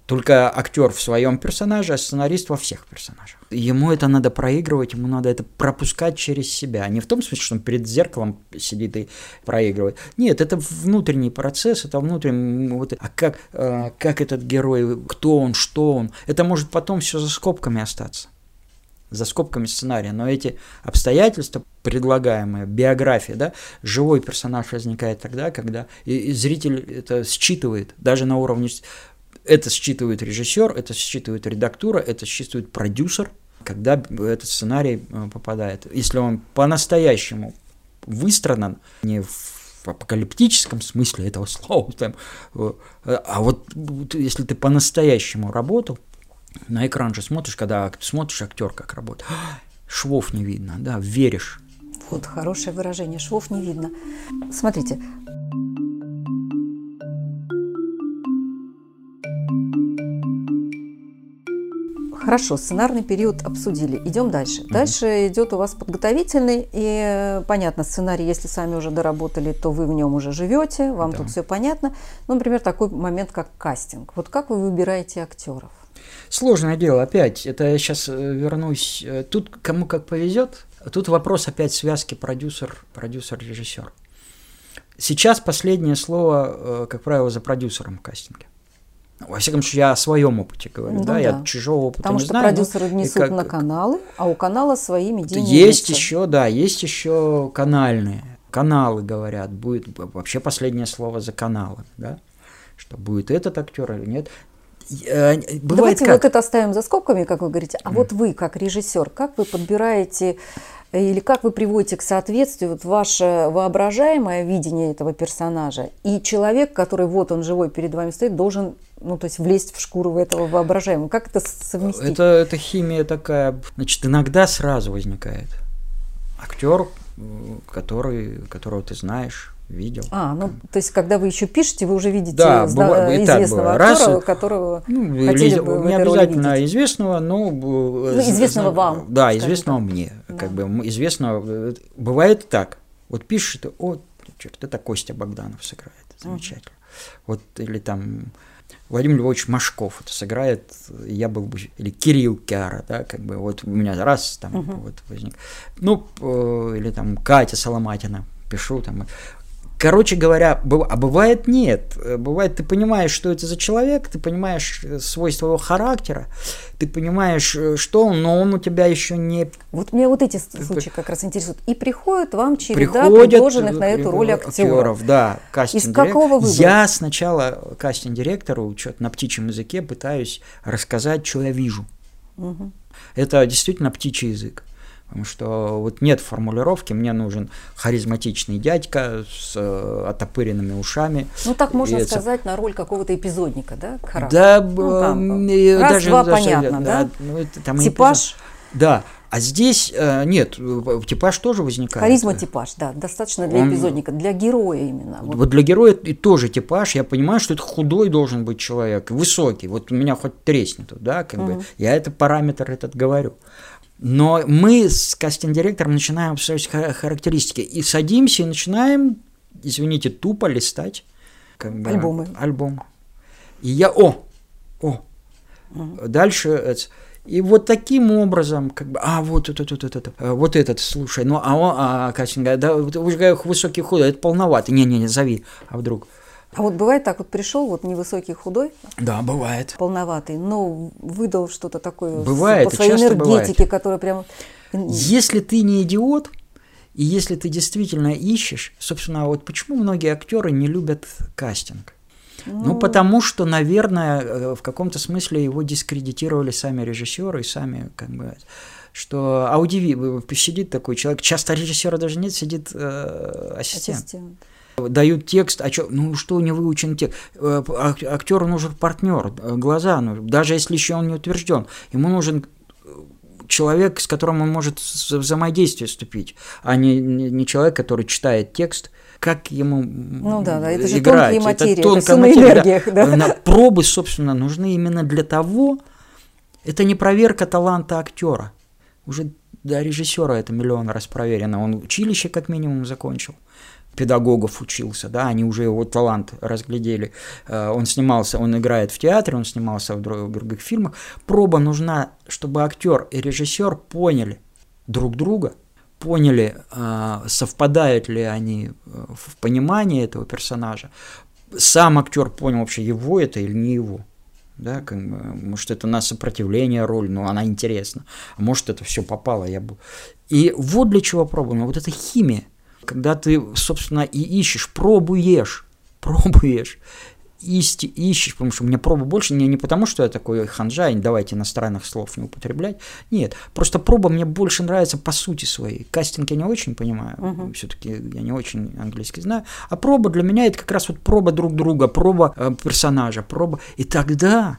Только актер в своем персонаже, а сценарист во всех персонажах. Ему это надо проигрывать, ему надо это пропускать через себя. Не в том смысле, что он перед зеркалом сидит и проигрывает. Нет, это внутренний процесс, это внутренний... Вот, а как, а, как этот герой, кто он, что он, это может потом все за скобками остаться за скобками сценария, но эти обстоятельства, предлагаемые, биография, да, живой персонаж возникает тогда, когда и, и зритель это считывает, даже на уровне это считывает режиссер, это считывает редактура, это считывает продюсер, когда этот сценарий э, попадает. Если он по-настоящему выстроен не в апокалиптическом смысле этого слова, там, э, а вот если ты по-настоящему работал, на экран же смотришь, когда смотришь актер как работает, швов не видно, да, веришь. Вот хорошее выражение, швов не видно. Смотрите, Хорошо, сценарный период обсудили. Идем дальше. Угу. Дальше идет у вас подготовительный, и э, понятно, сценарий, если сами уже доработали, то вы в нем уже живете, вам да. тут все понятно. Ну, например, такой момент, как кастинг. Вот как вы выбираете актеров? Сложное дело, опять, это я сейчас э, вернусь. Э, тут кому как повезет, тут вопрос опять связки продюсер, продюсер-режиссер. Сейчас последнее слово, как правило, за продюсером в кастинге. Во всяком случае, я о своем опыте говорю, ну, да? да, я чужого опыта Потому не что знаю. продюсеры несут как... на каналы, а у канала свои медийные Есть лица. еще, да, есть еще канальные. Каналы говорят, будет вообще последнее слово за каналы, да? Что будет этот актер или нет. Э, бывает Давайте как? вот это оставим за скобками, как вы говорите. А mm. вот вы, как режиссер, как вы подбираете или как вы приводите к соответствию вот ваше воображаемое видение этого персонажа и человек, который вот он живой перед вами стоит, должен, ну то есть влезть в шкуру этого воображаемого. Как это совместить? Это, это химия такая, значит, иногда сразу возникает актер, который, которого ты знаешь, видел. А, ну, то есть, когда вы еще пишете, вы уже видите да, бывает, известного актера, Раз, которого ну, хотели бы Не обязательно известного, но... Ну, известного вам. Да, известного так. мне. Да. Как бы известного... Бывает так. Вот пишешь, ты, о, черт, это Костя Богданов сыграет. Замечательно. Uh-huh. Вот, или там Владимир Львович Машков это сыграет, я был бы, или Кирилл Кяра, да, как бы, вот у меня раз там uh-huh. вот возник. Ну, э, или там Катя Соломатина, пишу там, Короче говоря, а бывает нет. Бывает, ты понимаешь, что это за человек, ты понимаешь э, свойства его характера, ты понимаешь, э, что он, но он у тебя еще не... Вот мне вот эти случаи как раз интересуют. И приходят вам череда Приходят, предложенных на эту роль актеров. актеров да, кастинг Из какого выбора? Я сначала кастинг-директору что-то на птичьем языке пытаюсь рассказать, что я вижу. Угу. Это действительно птичий язык. Потому что вот нет формулировки, мне нужен харизматичный дядька с э, отопыренными ушами. Ну, так можно и сказать, это... на роль какого-то эпизодника, да? Да, ну, э, раз, даже, два, даже, понятно, да? да? Ну, там Типаж? Эпизод. Да, а здесь э, нет, типаж тоже возникает. Харизма типаж, да, достаточно для Он, эпизодника, для героя именно. Вот. вот для героя и тоже типаж. Я понимаю, что это худой должен быть человек, высокий. Вот у меня хоть треснет, да, как угу. бы. Я это параметр этот говорю. Но мы с кастинг-директором начинаем обсуждать характеристики и садимся и начинаем, извините, тупо листать как бы, альбомы. Альбом. И я, о, о, угу. дальше и вот таким образом, как бы, а вот этот, этот, этот, вот этот, слушай, ну а он, а кастинг, да, уже высокий худой, это полновато, не-не-не, зови, а вдруг, а вот бывает так, вот пришел вот невысокий, худой. Да, бывает. Полноватый, но выдал что-то такое бывает, по своей энергетике, которая прям... Если ты не идиот, и если ты действительно ищешь, собственно, вот почему многие актеры не любят кастинг? Ну, ну, потому что, наверное, э, в каком-то смысле его дискредитировали сами режиссеры и сами, как бы, что аудиви сидит такой человек, часто режиссера даже нет, сидит э, ассистент. ассистент дают текст, а чё, ну что не выучен текст, э, актеру нужен партнер, э, глаза, ну, даже если еще он не утвержден, ему нужен э, человек, с которым он может в взаимодействие вступить, а не, не человек, который читает текст, как ему ну, да, да, это же играть. Тонкие материи, это тонкая это материя. Да. Да. Пробы, собственно, нужны именно для того, это не проверка таланта актера. Уже до режиссера это миллион раз проверено. Он училище как минимум закончил педагогов учился, да, они уже его талант разглядели. Э, он снимался, он играет в театре, он снимался в других фильмах. Проба нужна, чтобы актер и режиссер поняли друг друга, поняли, э, совпадают ли они э, в понимании этого персонажа. Сам актер понял вообще, его это или не его. Да, как бы, может, это на сопротивление роль, но она интересна. А может, это все попало. Я был. И вот для чего проба. Ну, вот эта химия когда ты, собственно, и ищешь, пробуешь, пробуешь, исти, ищешь, потому что мне проба больше, не, не потому, что я такой ханжа, давайте иностранных слов не употреблять. Нет, просто проба мне больше нравится по сути своей. Кастинг я не очень понимаю, uh-huh. все-таки я не очень английский знаю. А проба для меня это как раз вот проба друг друга, проба э, персонажа, проба. И тогда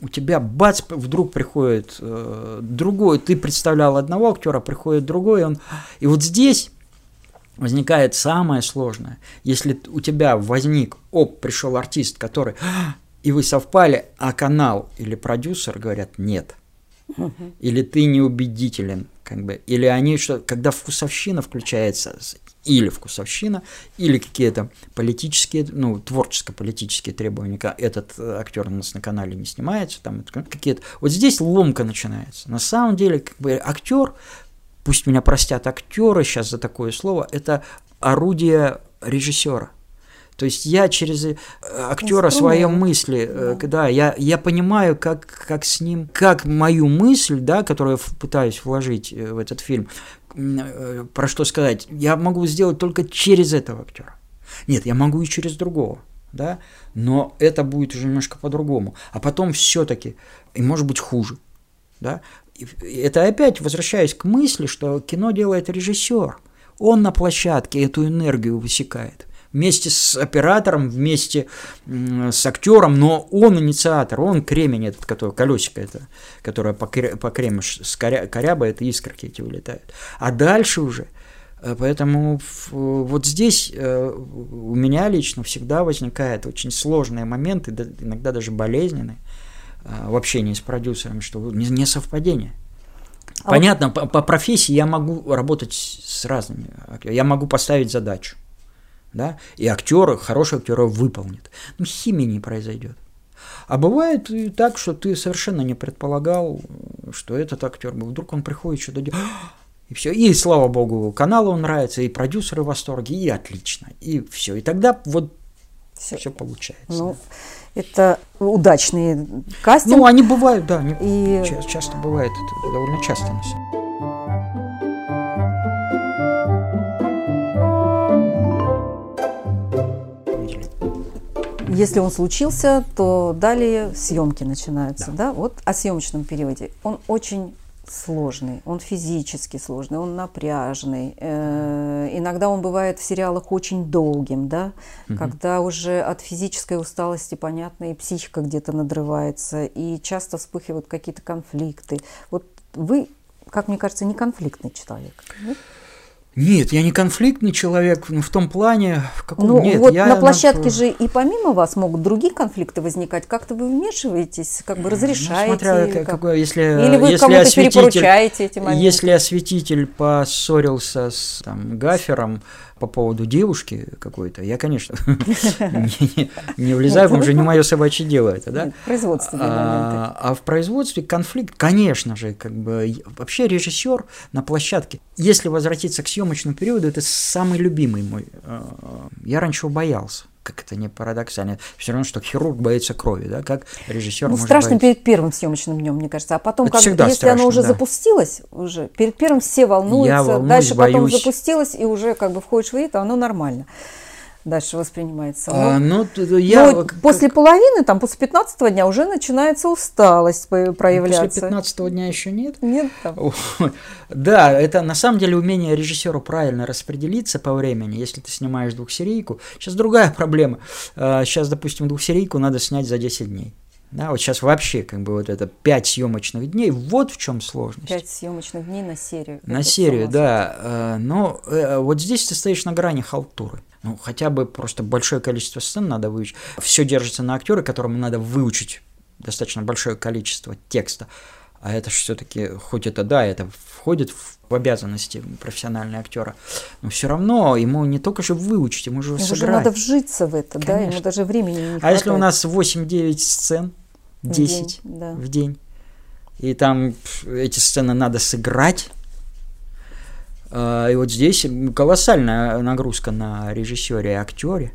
у тебя бац, вдруг приходит э, другой, ты представлял одного актера, приходит другой, и он. И вот здесь возникает самое сложное. Если у тебя возник, оп, пришел артист, который, и вы совпали, а канал или продюсер говорят нет. Или ты неубедителен, как бы, или они что, когда вкусовщина включается, или вкусовщина, или какие-то политические, ну, творческо-политические требования, этот актер у нас на канале не снимается, там какие-то. Вот здесь ломка начинается. На самом деле, как бы актер пусть меня простят актеры сейчас за такое слово, это орудие режиссера. То есть я через э, актера свои мысли, э, да, да я, я понимаю, как, как с ним, как мою мысль, да, которую я пытаюсь вложить э, в этот фильм, про что сказать, я могу сделать только через этого актера. Нет, я могу и через другого, да, но это будет уже немножко по-другому. А потом все-таки, и может быть хуже, да, это опять возвращаясь к мысли, что кино делает режиссер. Он на площадке эту энергию высекает. Вместе с оператором, вместе с актером, но он инициатор, он кремень этот, который, колесико это, которое по, по кремю с коря, коряба, это искорки эти вылетают. А дальше уже, э, поэтому вот здесь э, у меня лично всегда возникают очень сложные моменты, иногда даже болезненные, Э, в общении с продюсером, что не, не совпадение. А Понятно, вот... по, по профессии я могу работать с разными. Я могу поставить задачу. Да? И актер, хороший актер выполнит. Но химия не произойдет. А бывает и так, что ты совершенно не предполагал, что этот актер, вдруг он приходит, что-то делает, и все. И слава богу, каналу нравится, и продюсеры в восторге, и отлично. И все. И тогда вот все, все получается. Ну, это удачные кастинги. Ну, они бывают, да, они и... часто, часто бывает, это довольно часто на самом Если он случился, то далее съемки начинаются, да. да? Вот о съемочном периоде. Он очень сложный, он физически сложный, он напряжный. Э, иногда он бывает в сериалах очень долгим, да, угу. когда уже от физической усталости, понятно, и психика где-то надрывается, и часто вспыхивают какие-то конфликты. Вот вы, как мне кажется, не конфликтный человек. Нет? Нет, я не конфликтный человек в том плане, в каком ну, нет. Вот я на площадке на... же и помимо вас могут другие конфликты возникать. Как-то вы вмешиваетесь, как бы разрешаете. Ну, смотря или, какой, если, или вы если кому-то перепоручаете эти моменты. Если осветитель поссорился с там, гафером, по поводу девушки какой-то, я, конечно, не влезаю, потому что не мое собачье дело это, да? Производственные а, а в производстве конфликт, конечно же, как бы вообще режиссер на площадке. Если возвратиться к съемочному периоду, это самый любимый мой. А, я раньше боялся как это не парадоксально, все равно, что хирург боится крови, да, как режиссер ну, может страшно бояться. перед первым съемочным днем, мне кажется, а потом, как, если страшно, оно уже да. запустилось, уже перед первым все волнуются, Я волнуюсь, дальше боюсь. потом запустилось, и уже как бы входишь в ритм, оно нормально дальше воспринимается. А, ну, я... Но после половины, там, после 15 дня уже начинается усталость проявляться. После 15 дня еще нет? Нет. Там. Да, это на самом деле умение режиссеру правильно распределиться по времени, если ты снимаешь двухсерийку. Сейчас другая проблема. Сейчас, а, допустим, двухсерийку надо снять за 10 дней. Да, вот сейчас вообще как бы вот это 5 съемочных дней, вот в чем сложность. 5 съемочных дней на серию. На серию, да. А, но э, вот здесь ты стоишь на грани халтуры. Ну, хотя бы просто большое количество сцен надо выучить. Все держится на актере, которому надо выучить достаточно большое количество текста. А это же все-таки, хоть это да, это входит в обязанности профессионального актера, но все равно ему не только же выучить, ему же ему сыграть. Ему надо вжиться в это, Конечно. да, ему даже времени не хватает. А если у нас 8-9 сцен, 10 в день, да. в день, и там эти сцены надо сыграть, а, и вот здесь колоссальная нагрузка на режиссере и актере,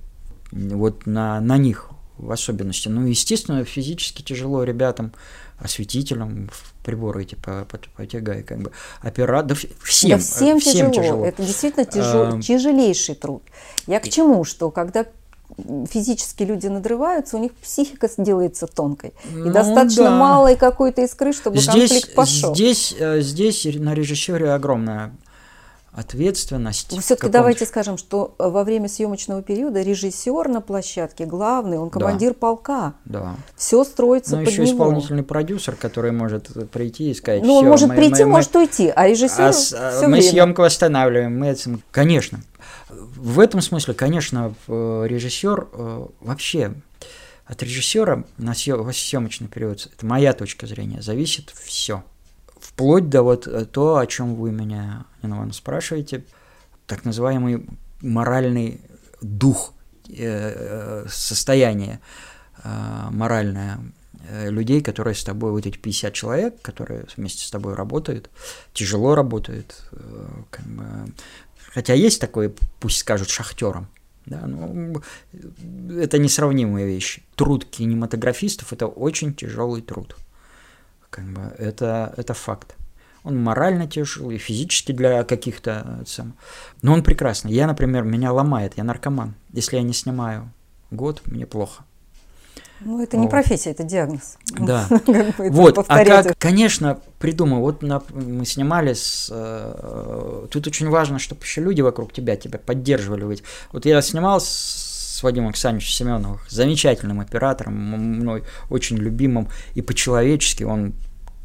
вот на, на них в особенности. Ну, естественно, физически тяжело ребятам, осветителям, приборы эти потягай, как бы, оператор, да всем, да всем, всем тяжело. тяжело. Это действительно тяжел, а... тяжелейший труд. Я к чему, что когда физически люди надрываются, у них психика делается тонкой. Ну и достаточно да. малой какой-то искры, чтобы конфликт пошел. Здесь, э, здесь на режиссере огромная ответственность. Все-таки Каком- давайте скажем, что э, во время съемочного периода режиссер на площадке главный, он командир полка. Да. Все строится Но под еще него. исполнительный продюсер, который может прийти и сказать, Ну, он «Всё, может мы- прийти, мы- мы- может уйти, а режиссер а а все мы время. съемку восстанавливаем, мы этим, конечно. В этом смысле, конечно, э, режиссер э, вообще от режиссера на съемочный период, это моя точка зрения, зависит все. Вплоть до вот э, то, о чем вы меня, Нина Ивановна, спрашиваете, так называемый моральный дух, состояние моральное людей, которые с тобой, вот эти 50 человек, которые вместе с тобой работают, тяжело работают, как бы, хотя есть такое, пусть скажут, шахтером, да, но это несравнимые вещи. Труд кинематографистов – это очень тяжелый труд. Как бы это, это факт. Он морально тяжелый, физически для каких-то... Но он прекрасный. Я, например, меня ломает, я наркоман. Если я не снимаю год, мне плохо. Ну, это не Вот. профессия, это диагноз. Да. Как бы это Вот, а как, конечно, придумал, вот на- мы снимали с... э, тут очень важно, чтобы еще люди вокруг тебя тебя поддерживали. Ведь вот я снимал с, с Вадимом Александровичем Семеновым, замечательным оператором, мной очень любимым и по-человечески, он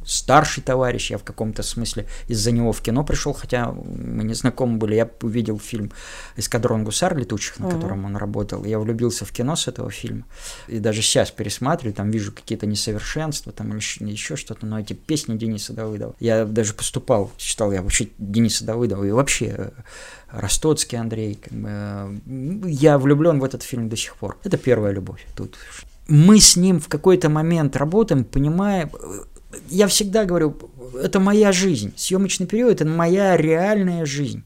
старший товарищ, я в каком-то смысле из-за него в кино пришел, хотя мы не знакомы были, я увидел фильм «Эскадрон гусар летучих», на Мгм. котором он работал, я влюбился в кино с этого фильма, и даже сейчас пересматриваю, там вижу какие-то несовершенства, там или еще, еще что-то, но эти песни Дениса Давыдова, я даже поступал, читал я вообще Дениса Давыдова, и вообще э, Ростоцкий Андрей, как бы, э, я влюблен в этот фильм до сих пор. Это первая любовь тут. Мы с ним в какой-то момент работаем, понимая, э, я всегда говорю, это моя жизнь, съемочный период – это моя реальная жизнь.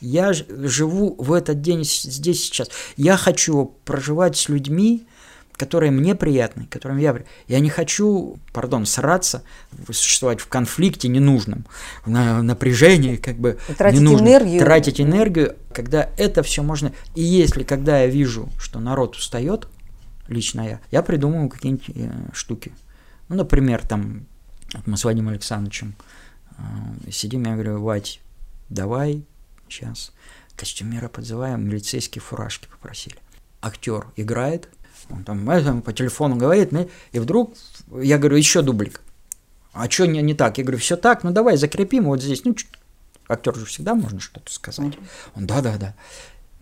Я живу в этот день здесь сейчас. Я хочу проживать с людьми, которые мне приятны, которым я... Я не хочу, пардон, сраться, существовать в конфликте ненужном, на напряжении, как бы тратить ненужном. энергию. Тратить энергию, когда это все можно... И если, когда я вижу, что народ устает, лично я, я придумываю какие-нибудь э, штуки. Ну, например, там, мы с Вадимом Александровичем э, сидим, я говорю, Вадь, давай сейчас костюмера подзываем, милицейские фуражки попросили. Актер играет, он там это, по телефону говорит, ну, и вдруг я говорю, еще дублик. А что не, не так? Я говорю, все так, ну давай закрепим вот здесь. Ну, актер же всегда можно что-то сказать. Он, да, да, да.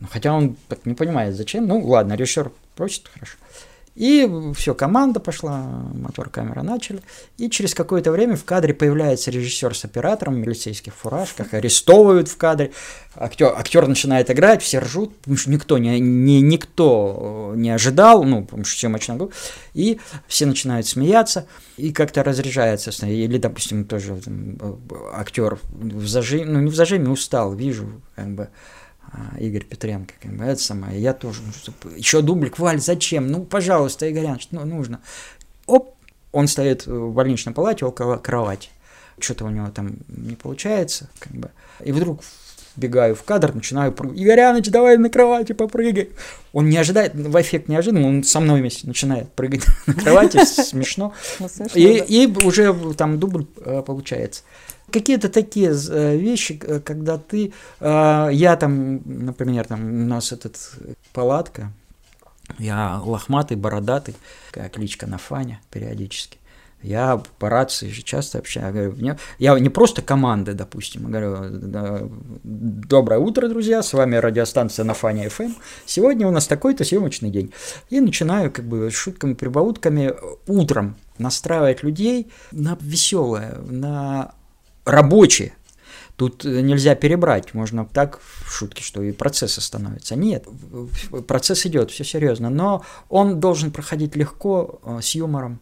Ну, хотя он так не понимает, зачем. Ну, ладно, режиссер просит, хорошо. И все, команда пошла, мотор, камера начали. И через какое-то время в кадре появляется режиссер с оператором в милицейских фуражках, арестовывают в кадре. Актер, актер начинает играть, все ржут, потому что никто не, не, никто не ожидал, ну, потому что съемочная группа. И все начинают смеяться, и как-то разряжается. Или, допустим, тоже там, актер в зажиме, ну, не в зажиме, устал, вижу, как бы, Игорь Петренко, как бы, это самое, я тоже, ну, что- еще дублик, Валь, зачем? Ну, пожалуйста, Игорян, ну, нужно. Оп, он стоит в больничной палате около кровати. Что-то у него там не получается, как бы. И вдруг бегаю в кадр, начинаю прыгать. Игоряныч, давай на кровати попрыгай. Он не ожидает, в эффект неожиданно, он со мной вместе начинает прыгать на кровати, смешно. Ну, и уже там дубль э, получается. Какие-то такие э, вещи, э, когда ты, э, я там, например, там у нас этот палатка, я лохматый, бородатый, такая кличка на Фаня периодически. Я по рации же часто общаюсь. Я, говорю, мне- я не просто команды, допустим, я говорю, «Да, доброе утро, друзья, с вами радиостанция на Фане FM. Сегодня у нас такой-то съемочный день. И начинаю как бы шутками, прибаутками утром настраивать людей на веселое, на рабочее. Тут э, нельзя перебрать, можно так в шутке, что и процесс остановится. Нет, процесс идет, все серьезно, но он должен проходить легко, э, с юмором.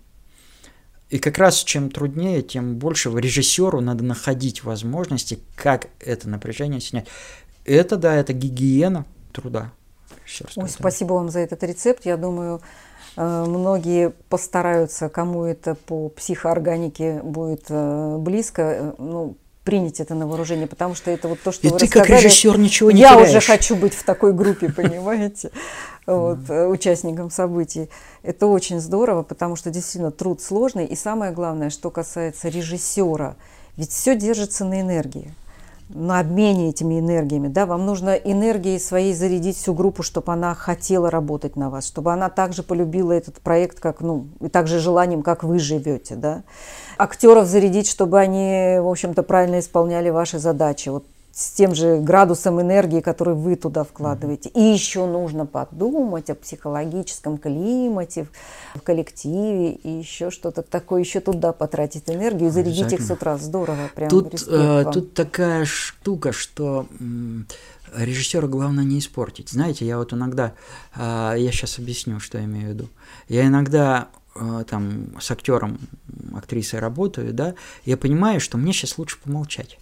И как раз чем труднее, тем больше режиссеру надо находить возможности, как это напряжение снять. Это, да, это гигиена труда. Ой, спасибо вам за этот рецепт. Я думаю, многие постараются, кому это по психоорганике будет э, близко, э, ну, принять это на вооружение, потому что это вот то, что И вы ты как режиссер ничего не Я теряешь. уже хочу быть в такой группе, понимаете, вот, э, участником событий. Это очень здорово, потому что действительно труд сложный. И самое главное, что касается режиссера, ведь все держится на энергии на обмене этими энергиями, да, вам нужно энергией своей зарядить всю группу, чтобы она хотела работать на вас, чтобы она также полюбила этот проект, как, ну, и также желанием, как вы живете, да. Актеров зарядить, чтобы они, в общем-то, правильно исполняли ваши задачи, вот с тем же градусом энергии, который вы туда вкладываете. И еще нужно подумать о психологическом климате в коллективе и еще что-то такое, еще туда потратить энергию зарядить их с утра. Здорово, прям Тут, э, тут такая штука, что режиссера главное не испортить. Знаете, я вот иногда, а, я сейчас объясню, что я имею в виду. Я иногда э, там с актером, актрисой работаю, да, я понимаю, что мне сейчас лучше помолчать.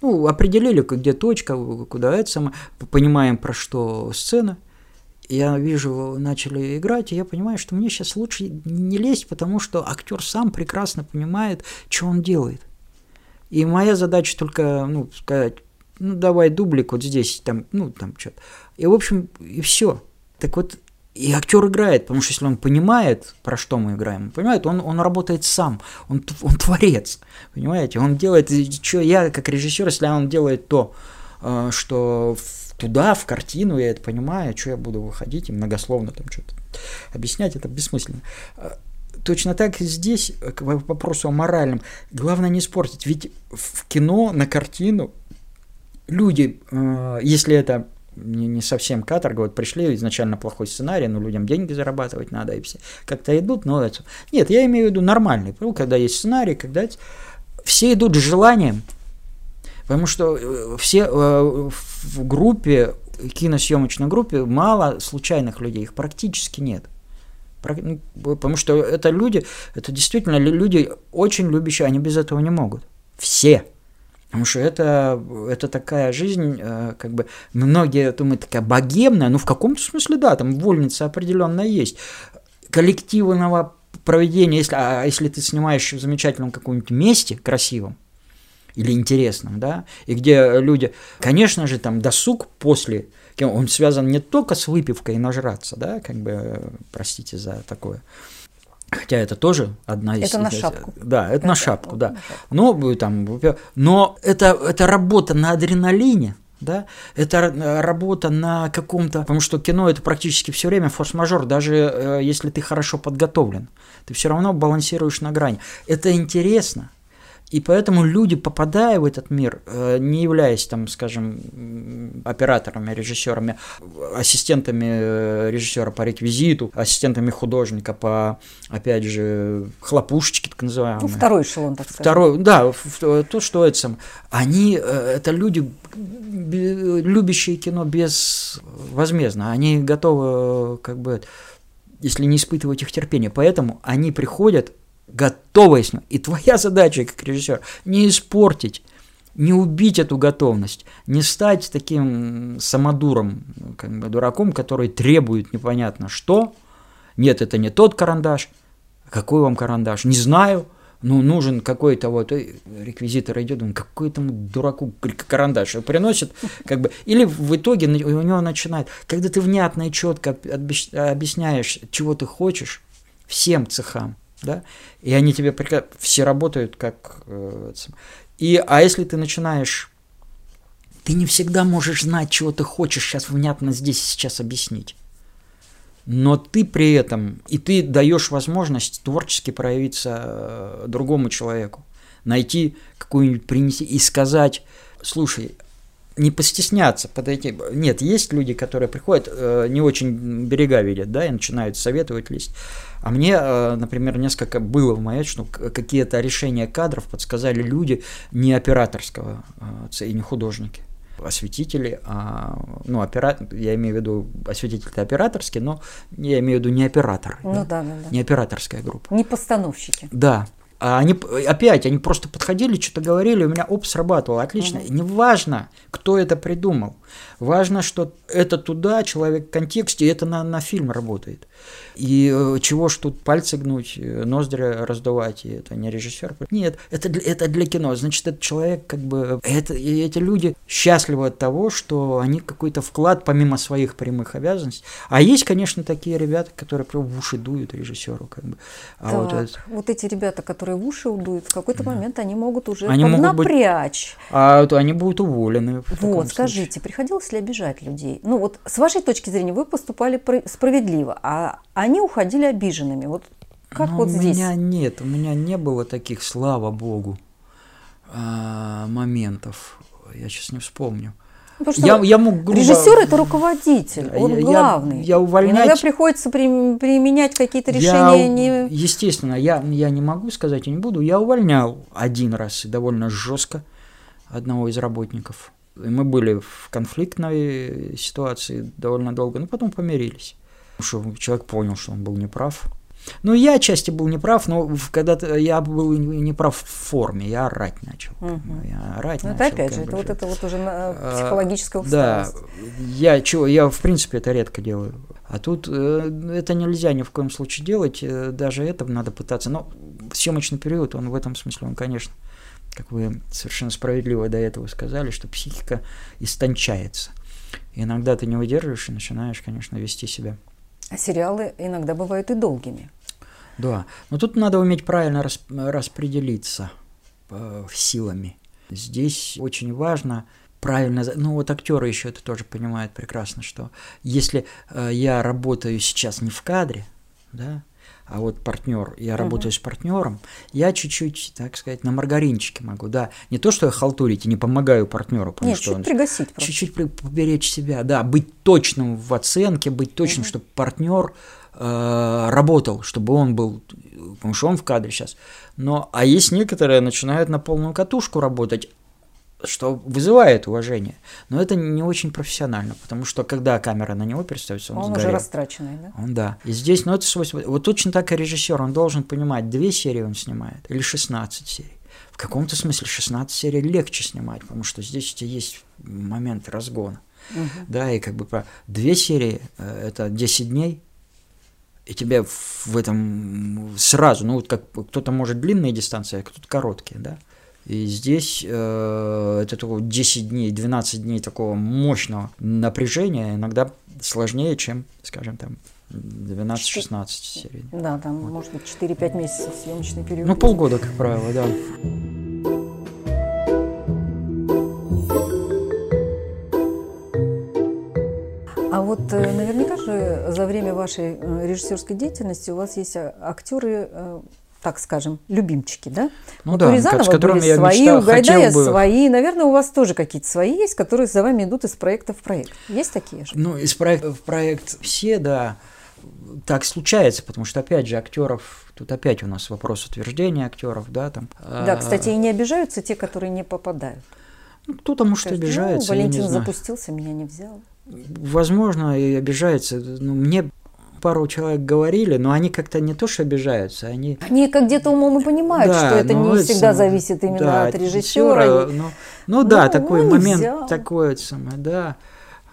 Ну, определили, где точка, куда это самое, понимаем, про что сцена. Я вижу, начали играть, и я понимаю, что мне сейчас лучше не лезть, потому что актер сам прекрасно понимает, что он делает. И моя задача только, ну, сказать, ну, давай дублик вот здесь, там, ну, там что-то. И, в общем, и все. Так вот, и актер играет, потому что если он понимает, про что мы играем, он понимает, он, он работает сам, он, он творец, понимаете, он делает, что я как режиссер, если он делает то, э, что туда, в картину, я это понимаю, что я буду выходить и многословно там что-то объяснять, это бессмысленно. Э, Точно так здесь, э, к вопросу о моральном, главное не испортить, ведь в кино, на картину люди, если это не, не совсем каторга, вот пришли изначально плохой сценарий, но людям деньги зарабатывать надо, и все как-то идут, но это... Нет, я имею в виду нормальный, ну, когда есть сценарий, когда все идут с желанием, потому что э, все э, в группе, киносъемочной группе мало случайных людей, их практически нет. Ну, Потому что это люди, это действительно лю- люди очень любящие, они без этого не могут. Все. Потому что это, это такая жизнь, э, как бы, многие думают, такая богемная, ну, в каком-то смысле, да, там вольница определенная есть. Коллективного проведения, если, а если ты снимаешь в замечательном каком-нибудь месте, красивом, или интересном, да, и где люди, конечно же, там досуг после, он связан не только с выпивкой и нажраться, да, как бы, э, простите за такое, хотя это тоже одна из... Это на шапку. Да, это, на Это шапку, да. на шапку. Но, э, там, но это, это работа на адреналине, да, это р- работа на каком-то, потому что кино это практически все время форс-мажор, даже э, если ты хорошо подготовлен, ты все равно балансируешь на грани. Это интересно, и поэтому люди, попадая в этот мир, э, не являясь, там, скажем, операторами, режиссерами, ассистентами э, режиссера по реквизиту, ассистентами художника по, опять же, хлопушечке, так называемые. Ну, второй эшелон, так сказать. Второй, да, то, что это сам. Они, э, это люди, любящие кино безвозмездно. Они готовы, как бы, если не испытывать их терпения. Поэтому они приходят готовые с ним. И твоя задача, как режиссер, не испортить, не убить эту готовность, не стать таким самодуром, как бы дураком, который требует непонятно что. Нет, это не тот карандаш. Какой вам карандаш? Не знаю. Ну, нужен какой-то вот реквизитор идет, думает, какой там дураку карандаш приносит, как бы, или в итоге у него начинает, когда ты внятно и четко объяс- объясняешь, чего ты хочешь, всем цехам, да, и они тебе прика- все работают как, э, и, а если ты начинаешь, ты не всегда можешь знать, чего ты хочешь сейчас внятно здесь сейчас объяснить. Но ты при этом, и ты даешь возможность творчески проявиться э, другому человеку, найти какую-нибудь, принести и сказать, слушай, не постесняться подойти. Нет, есть люди, которые приходят, э, не очень берега видят, да, и начинают советовать лезть. А мне, э, например, несколько было в моей, что какие-то решения кадров подсказали люди не операторского э, и не художники осветители, а, ну, оператор, я имею в виду, осветитель-то операторский, но я имею в виду не оператор, Ну да, да, да. не операторская группа. Не постановщики. Да. А они, опять, они просто подходили, что-то говорили, у меня оп, срабатывало, отлично. И неважно, кто это придумал. Важно, что это туда, человек в контексте, это на, на фильм работает. И э, чего ж тут пальцы гнуть, э, ноздри раздувать, и это не режиссер. Нет, это для, это для кино. Значит, этот человек как бы... Это, и эти люди счастливы от того, что они какой-то вклад, помимо своих прямых обязанностей. А есть, конечно, такие ребята, которые прям в уши дуют режиссеру. Как бы. А так, вот, это... вот эти ребята, которые в уши удуют, в какой-то да. момент они могут уже они поднапрячь. Могут быть... А то они будут уволены. Вот, скажите, случае. Приходилось ли обижать людей? Ну вот с вашей точки зрения вы поступали справедливо, а они уходили обиженными. Вот как ну, вот здесь? У меня нет, у меня не было таких, слава богу, а, моментов. Я сейчас не вспомню. Ну, потому что я, я мог грубо... режиссер это руководитель, он я, главный. Я, я увольнять... Иногда приходится при, применять какие-то решения. Я, не... Естественно, я, я не могу сказать и не буду. Я увольнял один раз и довольно жестко одного из работников. И мы были в конфликтной ситуации довольно долго, но потом помирились. Потому что человек понял, что он был неправ. Ну, я отчасти был неправ, но когда-то я был неправ в форме, я орать начал. Угу. Я орать но начал. Это опять же, это вот это вот уже а, психологическая усталость. Да, я чего, я в принципе это редко делаю. А тут э, это нельзя ни в коем случае делать, э, даже это надо пытаться. Но съемочный период, он в этом смысле, он, конечно, как вы совершенно справедливо до этого сказали, что психика истончается. И иногда ты не выдерживаешь и начинаешь, конечно, вести себя. А сериалы иногда бывают и долгими. Да, но тут надо уметь правильно рас, распределиться э, силами. Здесь очень важно правильно, ну вот актеры еще это тоже понимают прекрасно, что если э, я работаю сейчас не в кадре, да, а вот партнер, я угу. работаю с партнером, я чуть-чуть, так сказать, на маргаринчике могу, да. Не то, что я халтурить и не помогаю партнеру, потому Нет, что чуть он пригасить просто. чуть-чуть поберечь себя, да, быть точным в оценке, быть точным, угу. чтобы партнер э, работал, чтобы он был, потому что он в кадре сейчас. Но а есть некоторые начинают на полную катушку работать, что вызывает уважение. Но это не очень профессионально, потому что когда камера на него переставится, он, он сгорел. уже растраченный, да? Он, да. И здесь, ну, это свойство. Вот точно так и режиссер, он должен понимать, две серии он снимает или 16 серий. В каком-то смысле 16 серий легче снимать, потому что здесь у тебя есть момент разгона. Угу. Да, и как бы про две серии э, это 10 дней, и тебе в этом сразу, ну вот как кто-то может длинные дистанции, а кто-то короткие, да. И здесь э, это такого 10 дней, 12 дней такого мощного напряжения иногда сложнее, чем, скажем, там 12-16 серий. Да, там вот. может быть 4-5 месяцев съемочный период. Ну, полгода, как правило, да. А вот э, наверняка же за время вашей э, режиссерской деятельности у вас есть а, актеры э, так скажем, любимчики, да? Ну вот да, у Рязанова с которыми были свои, мечтал, у Гайдая бы... свои. Наверное, у вас тоже какие-то свои есть, которые за вами идут из проекта в проект. Есть такие же? Ну, из проекта в проект все, да. Так случается, потому что, опять же, актеров, тут опять у нас вопрос утверждения актеров, да, там. Да, кстати, и не обижаются те, которые не попадают. Ну, кто-то, может, Скажет, обижается. Ну, Валентин запустился, меня не взял. Возможно, и обижается. Ну, мне пару человек говорили, но они как-то не то что обижаются, они... Они как где-то умом и понимают, да, что это не это, всегда зависит именно да, от режиссера. Ну, ну, ну да, ну, такой ну, момент, взял. такой самое, да.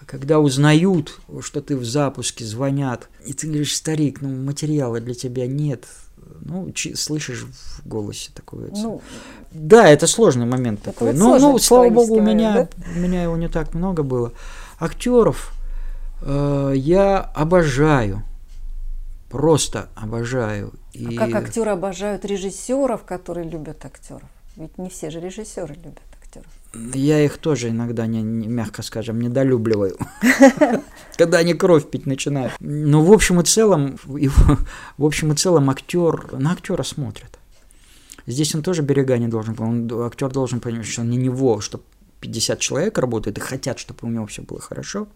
Когда узнают, что ты в запуске, звонят, и ты говоришь, старик, ну материала для тебя нет, ну, слышишь в голосе такое. Ну, да, это сложный момент это такой. Вот ну, ну, слава богу, у меня, да? у меня его не так много было. Актеров э, я обожаю. Просто обожаю. И... А как актеры обожают режиссеров, которые любят актеров? Ведь не все же режиссеры любят актеров. Я их тоже иногда, не, не, мягко скажем, недолюбливаю, когда они кровь пить начинают. Но в общем и целом, в общем и целом актер на актера смотрят. Здесь он тоже берега не должен, он, актер должен понимать, что не него, что 50 человек работает и хотят, чтобы у него все было хорошо.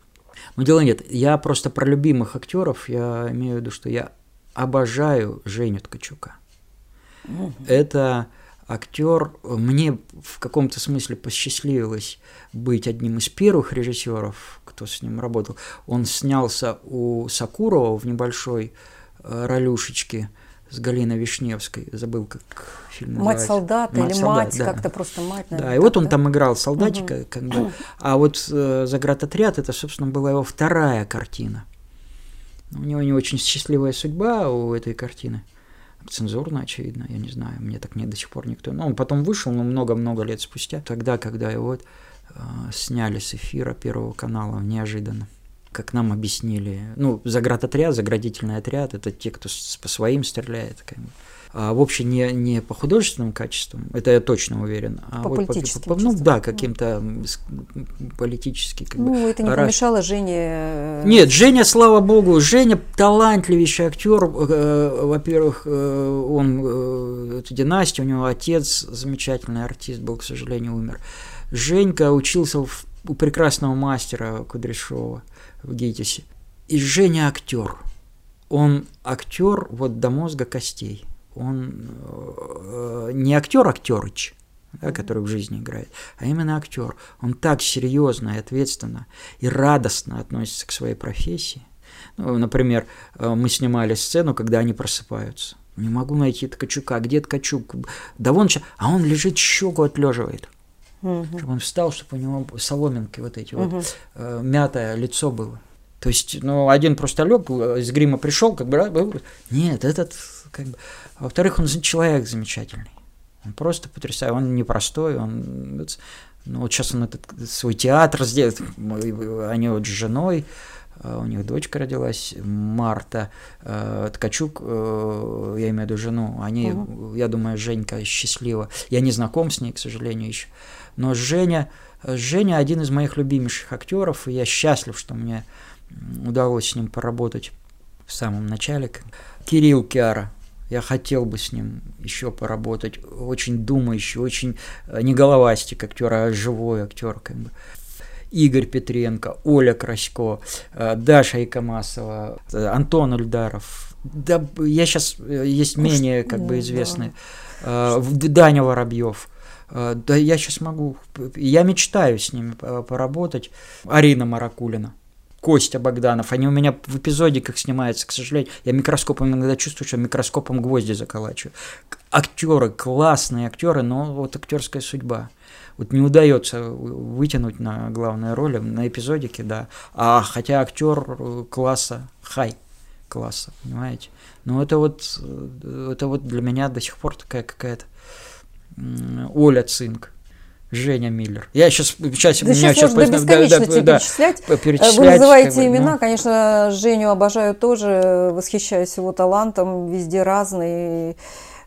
Но дело нет. Я просто про любимых актеров, я имею в виду, что я обожаю Женю Ткачука. Угу. Это актер, мне в каком-то смысле посчастливилось быть одним из первых режиссеров, кто с ним работал. Он снялся у Сакурова в небольшой э, ролюшечке с Галиной Вишневской, забыл, как фильм Мать называется. солдата «Мать или солдат», мать, да. как-то просто мать. Да, наверное, и вот он да? там играл солдатика, как бы. А вот э, «Заградотряд» это, собственно, была его вторая картина. У него не очень счастливая судьба у этой картины. Цензурно, очевидно, я не знаю, мне так не до сих пор никто. Но он потом вышел, но много-много лет спустя, тогда, когда его э, сняли с эфира Первого канала неожиданно. Как нам объяснили, ну, заградотряд, заградительный отряд, это те, кто с- по своим стреляет, как бы. А вообще не, не по художественным качествам, это я точно уверен, а По вот политическим по, ну чувствам. да, каким-то м, с- политически как бы. Ну, это не раз- помешало Жене... э, Нет, Женя, слава богу, Женя талантливейший актер. Э, Во-первых, э, он это династия, у него отец замечательный артист был, к сожалению, умер. Женька учился в- у прекрасного мастера Кудряшова в ГИТИСе. И Женя актер. Он актер вот до мозга костей. Он э, не актер актерыч, да, который в жизни играет, а именно актер. Он так серьезно и ответственно и радостно относится к своей профессии. Ну, например, э, мы снимали сцену, когда они просыпаются. Не могу найти Ткачука. Где Ткачук? Да вон сейчас. А он лежит, щеку отлеживает. Мгм. Чтобы он встал, чтобы у него соломинки вот эти вот, э, мятое лицо было. То есть, ну, один просто лег, э, из грима пришел, как бы, нет, этот, как бы, А во-вторых, он человек замечательный. Он просто потрясающий, он непростой, он, ну, вот сейчас он этот свой театр сделает, они вот с женой, э, у них дочка родилась, Марта, э, Ткачук, э, я имею в виду жену, они, я думаю, Женька счастлива. Я не знаком с ней, к сожалению, еще. Но Женя, Женя один из моих любимейших актеров, и я счастлив, что мне удалось с ним поработать в самом начале. Кирилл Киара. Я хотел бы с ним еще поработать. Очень думающий, очень э, не головастик актер, а живой актер. Как бы. Игорь Петренко, Оля Красько, э, Даша Икомасова, э, Антон Ульдаров. Да, я сейчас есть Ну, менее как бы да. известные. Э, в- Даня Воробьев. Э, Да я сейчас могу. Я мечтаю с ними по- поработать. Арина Маракулина. Костя Богданов. Они у меня в эпизодиках снимаются, к сожалению. Я микроскопом иногда чувствую, что микроскопом гвозди заколачиваю. Актеры, классные актеры, но вот актерская судьба. Вот не удается вытянуть на главные роли, на эпизодике, да. А хотя актер э, класса, хай класса, понимаете? Но это вот, э, это вот для меня до сих пор такая какая-то Оля Цинк. Женя Миллер. Я сейчас, сейчас Да меня сейчас сейчас можно до бесконечности перечислять. Э, Вы перечислять, называете как бы, ну. имена, конечно, Женю обожаю тоже, восхищаюсь его талантом, везде разный,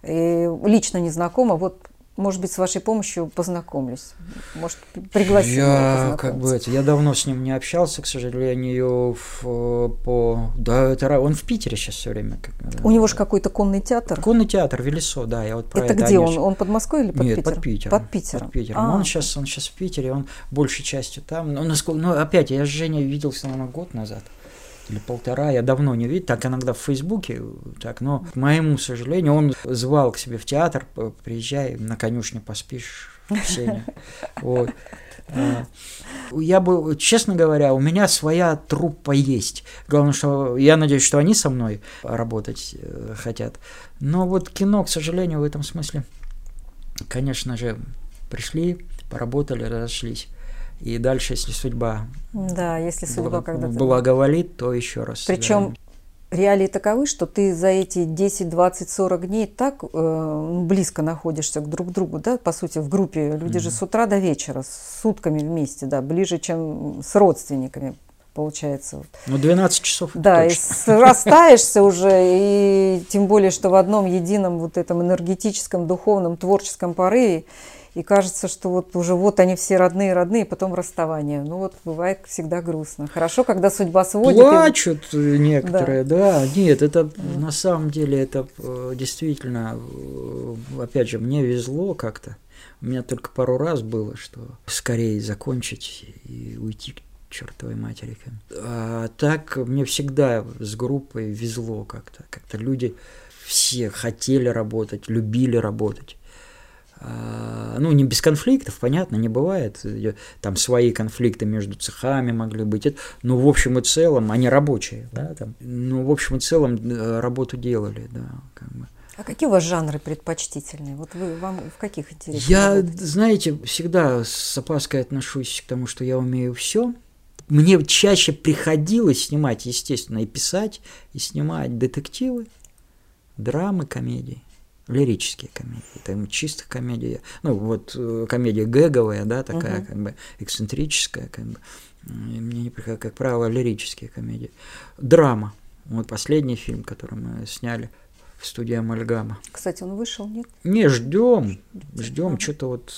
и лично не знакома. Вот, может быть, с вашей помощью познакомлюсь. Может, пригласим Я как бы это, я давно с ним не общался, к сожалению, в- по, да, это он в Питере сейчас все время. как, э, У него же какой-то конный театр. конный театр Велесо, да, я вот про это это. где он? Он под Москвой или под Нет, Питером? под Питером. Под Питером. Под Питером. А, он сейчас, он сейчас в Питере, он большей частью там. Ну, насколько, ну, опять, я с Женей виделся, наверное, год назад или полтора, я давно не видел, так иногда в Фейсбуке, так, но, к моему сожалению, он звал к себе в театр, приезжай, на конюшне поспишь, Сеня. Вот. А, Я бы, честно говоря, у меня своя труппа есть. Главное, что я надеюсь, что они со мной работать э, хотят. Но вот кино, к сожалению, в этом смысле, конечно же, пришли, поработали, разошлись. И дальше, если судьба, Да, если судьба благо- когда-то... благоволит, то еще раз. Причем реалии таковы, что ты за эти 10, 20, 40 дней так э, близко находишься к друг другу, да, по сути, в группе. Люди же с утра до вечера, с сутками вместе, да, ближе, чем с родственниками, получается. Ну, 12 часов. Да, и точно. срастаешься уже, и тем более, что в одном едином вот этом энергетическом, духовном, творческом порыве, и кажется, что вот уже вот они все родные-родные, потом расставание. Ну вот бывает всегда грустно. Хорошо, когда судьба сводит. и- Плачут некоторые, да. Нет, это на самом деле это э, действительно, э, опять же, мне везло как-то. У меня только пару раз было, что скорее закончить и уйти к чертовой матери. А так мне всегда с группой везло как-то. Как-то люди все хотели работать, любили работать. А, Ну, не без конфликтов, понятно, не бывает. Там свои конфликты между цехами могли быть. Но в общем и целом они рабочие, да, там. Ну, в общем и целом э, работу делали, да, как бы. А какие у вас жанры предпочтительные? Вот вы вам в каких интересах? Я, знаете, всегда с опаской отношусь к тому, что я умею все. Мне чаще приходилось снимать, естественно, и писать, и снимать детективы, драмы, комедии лирические комедии, там чисто комедия, ну вот э, комедия гэговая, да, такая uh-huh. как бы эксцентрическая, как бы, мне не приходит, как правило, лирические комедии. Драма, вот последний фильм, который мы сняли в студии Амальгама. Кстати, он вышел, нет? Не, ждем, ждем, что-то вот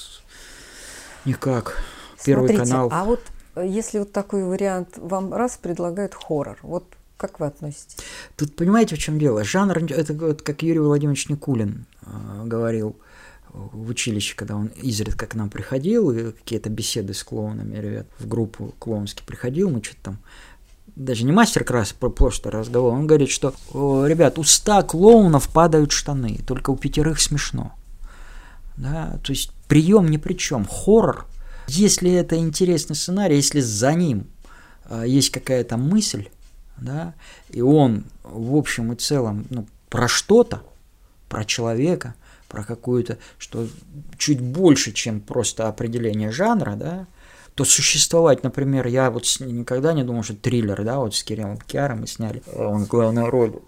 никак. Первый Смотрите, канал. А вот э, если вот такой вариант вам раз предлагают хоррор, вот как вы относитесь? Тут понимаете, в чем дело? Жанр, это вот как Юрий Владимирович Никулин э, говорил в училище, когда он изредка к нам приходил, и какие-то беседы с клоунами, ребят, в группу клоунский приходил, мы что-то там даже не мастер-класс, просто разговор, он говорит, что, ребят, у ста клоунов падают штаны, только у пятерых смешно. Да, то есть прием ни при чем. Хоррор, если это интересный сценарий, если за ним э, есть какая-то мысль, да, и он в общем и целом ну, про что-то, про человека, про какую-то, что чуть больше, чем просто определение жанра, да, то существовать, например, я вот никогда не думал, что триллер, да, вот с Кириллом Киаром мы сняли, он главную роль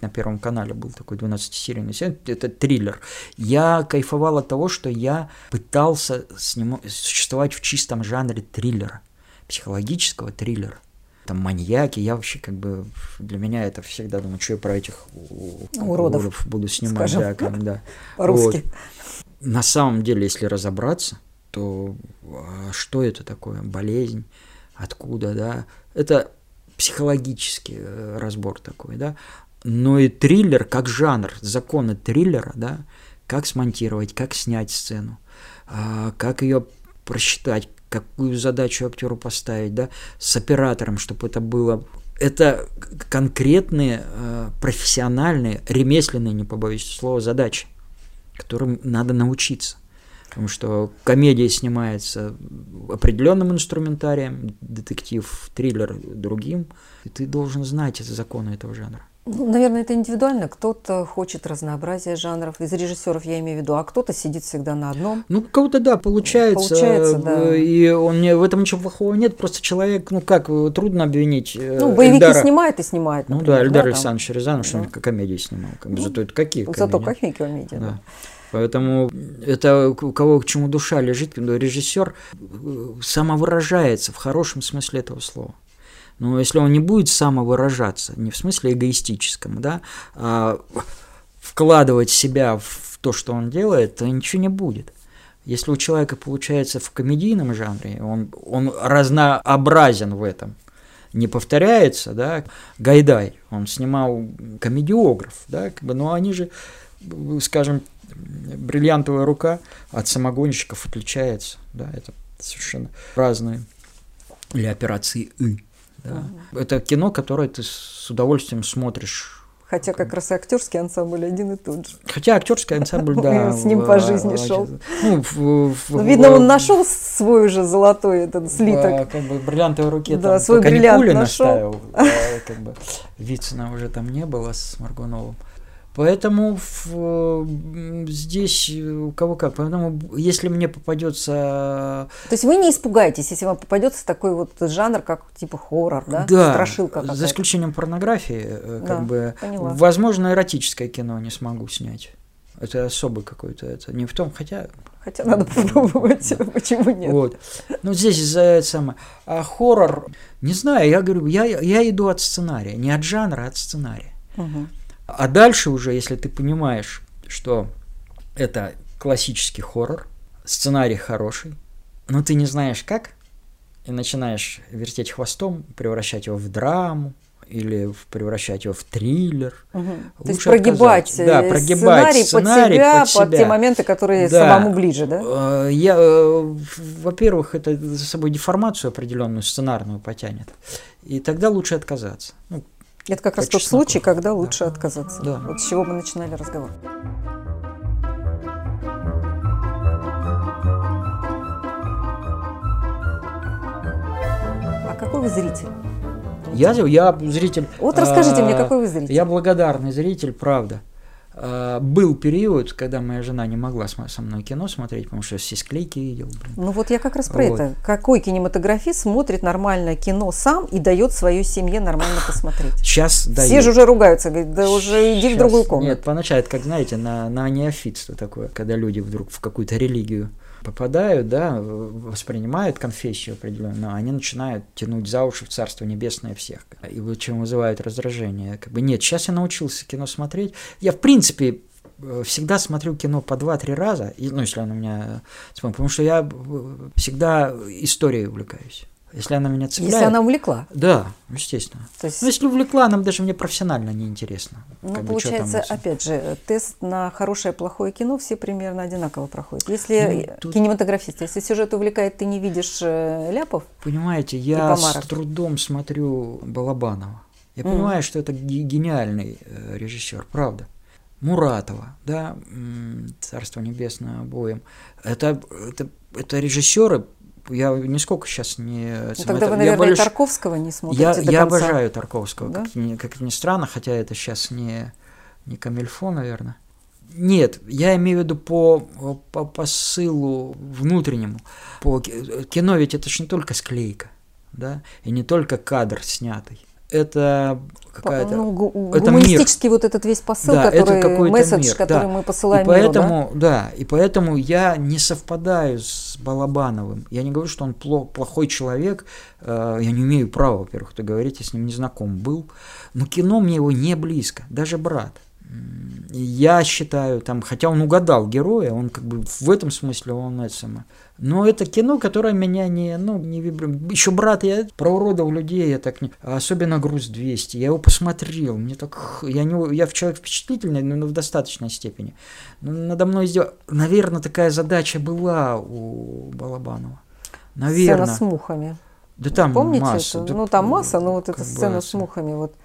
на Первом канале был такой 12-серийный сериал, это триллер. Я кайфовал от того, что я пытался сним... существовать в чистом жанре триллера, психологического триллера там маньяки. Я вообще как бы для меня это всегда думаю, что я про этих уродов, уродов буду снимать, скажем, да, как, да. По-русски. Вот. На самом деле, если разобраться, то а что это такое? Болезнь, откуда, да? Это психологический э, разбор такой, да. Но и триллер как жанр, законы триллера, да, как смонтировать, как снять сцену, а, как ее просчитать, какую задачу актеру поставить, да, с оператором, чтобы это было. Это конкретные, э, профессиональные, ремесленные, не побоюсь слова, задачи, которым надо научиться. Потому что комедия снимается определенным инструментарием, детектив, триллер другим, и ты должен знать законы этого жанра. Ну, наверное, это индивидуально. Кто-то хочет разнообразия жанров, из режиссеров я имею в виду, а кто-то сидит всегда на одном. Ну, кого-то, да, получается. Получается, да. И он, в этом ничего плохого нет, просто человек, ну как, трудно обвинить э, Ну, боевики Эльдара. снимает и снимает, например, Ну да, Эльдар да, Александрович там. Рязанов, что он комедии снимал. Как бы, ну, зато это какие комедии? Зато какие комедии, да. да. Поэтому это у кого к чему душа лежит, режиссер э, самовыражается в хорошем смысле этого слова. Но если он не будет самовыражаться, не в смысле эгоистическом, да, а вкладывать себя в то, что он делает, то ничего не будет. Если у человека получается в комедийном жанре, он, он разнообразен в этом, не повторяется, да, Гайдай, он снимал комедиограф, да, как бы, но они же, скажем, бриллиантовая рука от самогонщиков отличается, да, это совершенно разные, или операции «и», да. Угу. Это кино, которое ты с удовольствием смотришь. Хотя как раз и актерский ансамбль один и тот же. Хотя актерский ансамбль, да. С ним по жизни шел. Ну, видно, он нашел свой уже золотой этот слиток. Как бы бриллиантовой руке да, свой бриллиант нашел. Вицина уже там не было с Маргуновым. Поэтому в, здесь у кого как. Поэтому если мне попадется... То есть вы не испугаетесь, если вам попадется такой вот жанр, как типа хоррор, да? Да, Страшилка за исключением порнографии, э, как да, бы, поняла. возможно, эротическое кино не смогу снять. Это особый какой-то, это не в том, хотя... Хотя надо попробовать, да. почему нет? Вот. Ну, здесь за это самое. А хоррор, не знаю, я говорю, я, я иду от сценария, не от жанра, а от сценария. Угу. А дальше уже, если ты понимаешь, что это классический хоррор, сценарий хороший, но ты не знаешь как, и начинаешь вертеть хвостом, превращать его в драму, или превращать его в триллер. Угу. То есть прогибать, да, прогибать сценарий, сценарий под себя, под, себя. под те моменты, которые да. самому ближе, да? Э, я, э, во-первых, это за собой деформацию определенную сценарную потянет, и тогда лучше отказаться. Ну, это как раз тот случай, когда лучше да. отказаться. Да. Вот с чего мы начинали разговор. А какой вы зритель? Я, я зритель. Вот расскажите а, мне, какой вы зритель. Я благодарный зритель, правда. А, был период, когда моя жена не могла со мной кино смотреть, потому что все склейки видел. Блин. Ну вот я как раз про вот. это. Какой кинематографист смотрит нормальное кино сам и дает своей семье нормально посмотреть? Сейчас дает. Все же уже ругаются, говорят, да уже иди Сейчас. в другую комнату. Нет, поначалу это как, знаете, на, на неофитство такое, когда люди вдруг в какую-то религию попадают, да, воспринимают конфессию определенную, они начинают тянуть за уши в Царство Небесное всех. И чем вызывает раздражение. Как бы нет, сейчас я научился кино смотреть. Я, в принципе, э, всегда смотрю кино по два-три раза, и, ну, если оно у меня... Потому что я э, всегда историей увлекаюсь. Если она меня цепляет. Если она увлекла. Да, естественно. То есть... Ну, если увлекла, нам даже мне профессионально неинтересно. Ну, как получается, бы, опять же, тест на хорошее плохое кино все примерно одинаково проходят. Если ну, тут... кинематографист, если сюжет увлекает, ты не видишь э, ляпов. Понимаете, я с трудом смотрю Балабанова. Я mm. понимаю, что это гениальный э, режиссер, правда. Муратова, да, Царство Небесное обоим. Это, это, это режиссеры, я нисколько сейчас не... Ну, тогда вы, наверное, больше... Тарковского не смотрите Я, я обожаю Тарковского, да? как, ни, как ни странно, хотя это сейчас не, не камильфо, наверное. Нет, я имею в виду по, по посылу внутреннему. По, кино ведь это же не только склейка, да, и не только кадр снятый это какая-то... Ну, это гуманистический мир. вот этот весь посыл, да, который, это месседж, мир, который да. мы посылаем и поэтому, миру, да? да, и поэтому я не совпадаю с Балабановым. Я не говорю, что он плохой человек, э, я не имею права, во-первых, это говорить, я с ним не знаком был, но кино мне его не близко, даже брат. Я считаю, там, хотя он угадал героя, он как бы в этом смысле он это самое, но это кино, которое меня не, ну, не вибрирует. Еще брат, я про уродов людей, я так не... Особенно «Груз 200». Я его посмотрел, мне так... Я, не, я человек впечатлительный, но в достаточной степени. Но надо мной сделать... Наверное, такая задача была у Балабанова. Наверное. Сцена с мухами. Да там Помните масса. Это? Да, ну, там масса, но вот эта сцена с мухами, вот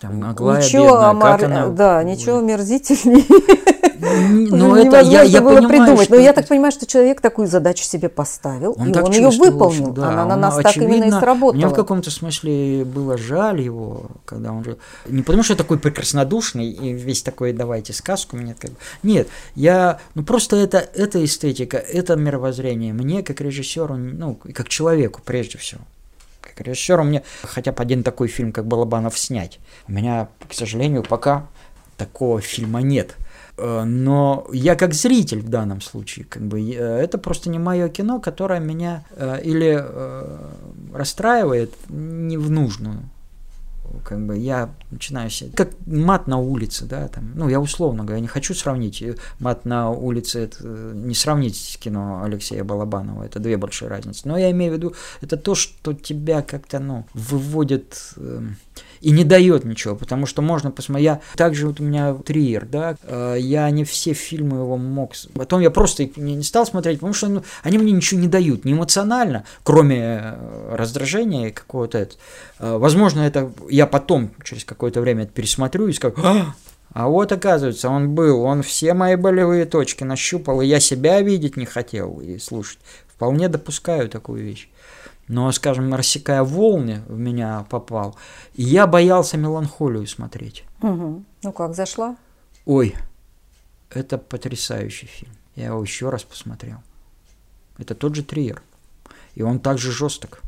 там Аглая ничего бедная, омар... она... Да, ничего омерзительнее. Ну, это я, я было понимаю, придумать. Что Но я так понимаю, что человек такую задачу себе поставил, он и он ее выполнил. Да, Она на нас так именно и сработала. Мне в каком-то смысле было жаль его, когда он же... Не потому, что такой прекраснодушный и весь такой, давайте сказку мне как Нет, я... Ну, просто это, это эстетика, это мировоззрение. Мне, как режиссеру, ну, как человеку, прежде всего как режиссеру мне хотя бы один такой фильм, как Балабанов, снять. У меня, к сожалению, пока такого фильма нет. Э, но я как зритель в данном случае, как бы, э, это просто не мое кино, которое меня э, или расстраивает не в нужную. Как бы я начинаю себе, как мат на улице, да, там, ну, я условно говоря, не хочу сравнить, мат на улице, это не сравнить с кино Алексея Балабанова, это две большие разницы, но я имею в виду, это то, что тебя как-то, ну, выводит, э, и не дает ничего, потому что можно посмотреть. Я также вот у меня триер, да, э, я не все фильмы его мог. Потом я просто не стал смотреть, потому что ну, они мне ничего не дают, не эмоционально, кроме э, раздражения какого-то. Э, возможно, это я потом через какое-то время это пересмотрю и скажу, а, а вот оказывается, он был, он все мои болевые точки нащупал, и я себя видеть не хотел и слушать. Вполне допускаю такую вещь но, скажем, рассекая волны, в меня попал. И я боялся меланхолию смотреть. Угу. Ну как, зашла? Ой, это потрясающий фильм. Я его еще раз посмотрел. Это тот же Триер. И он также жесток.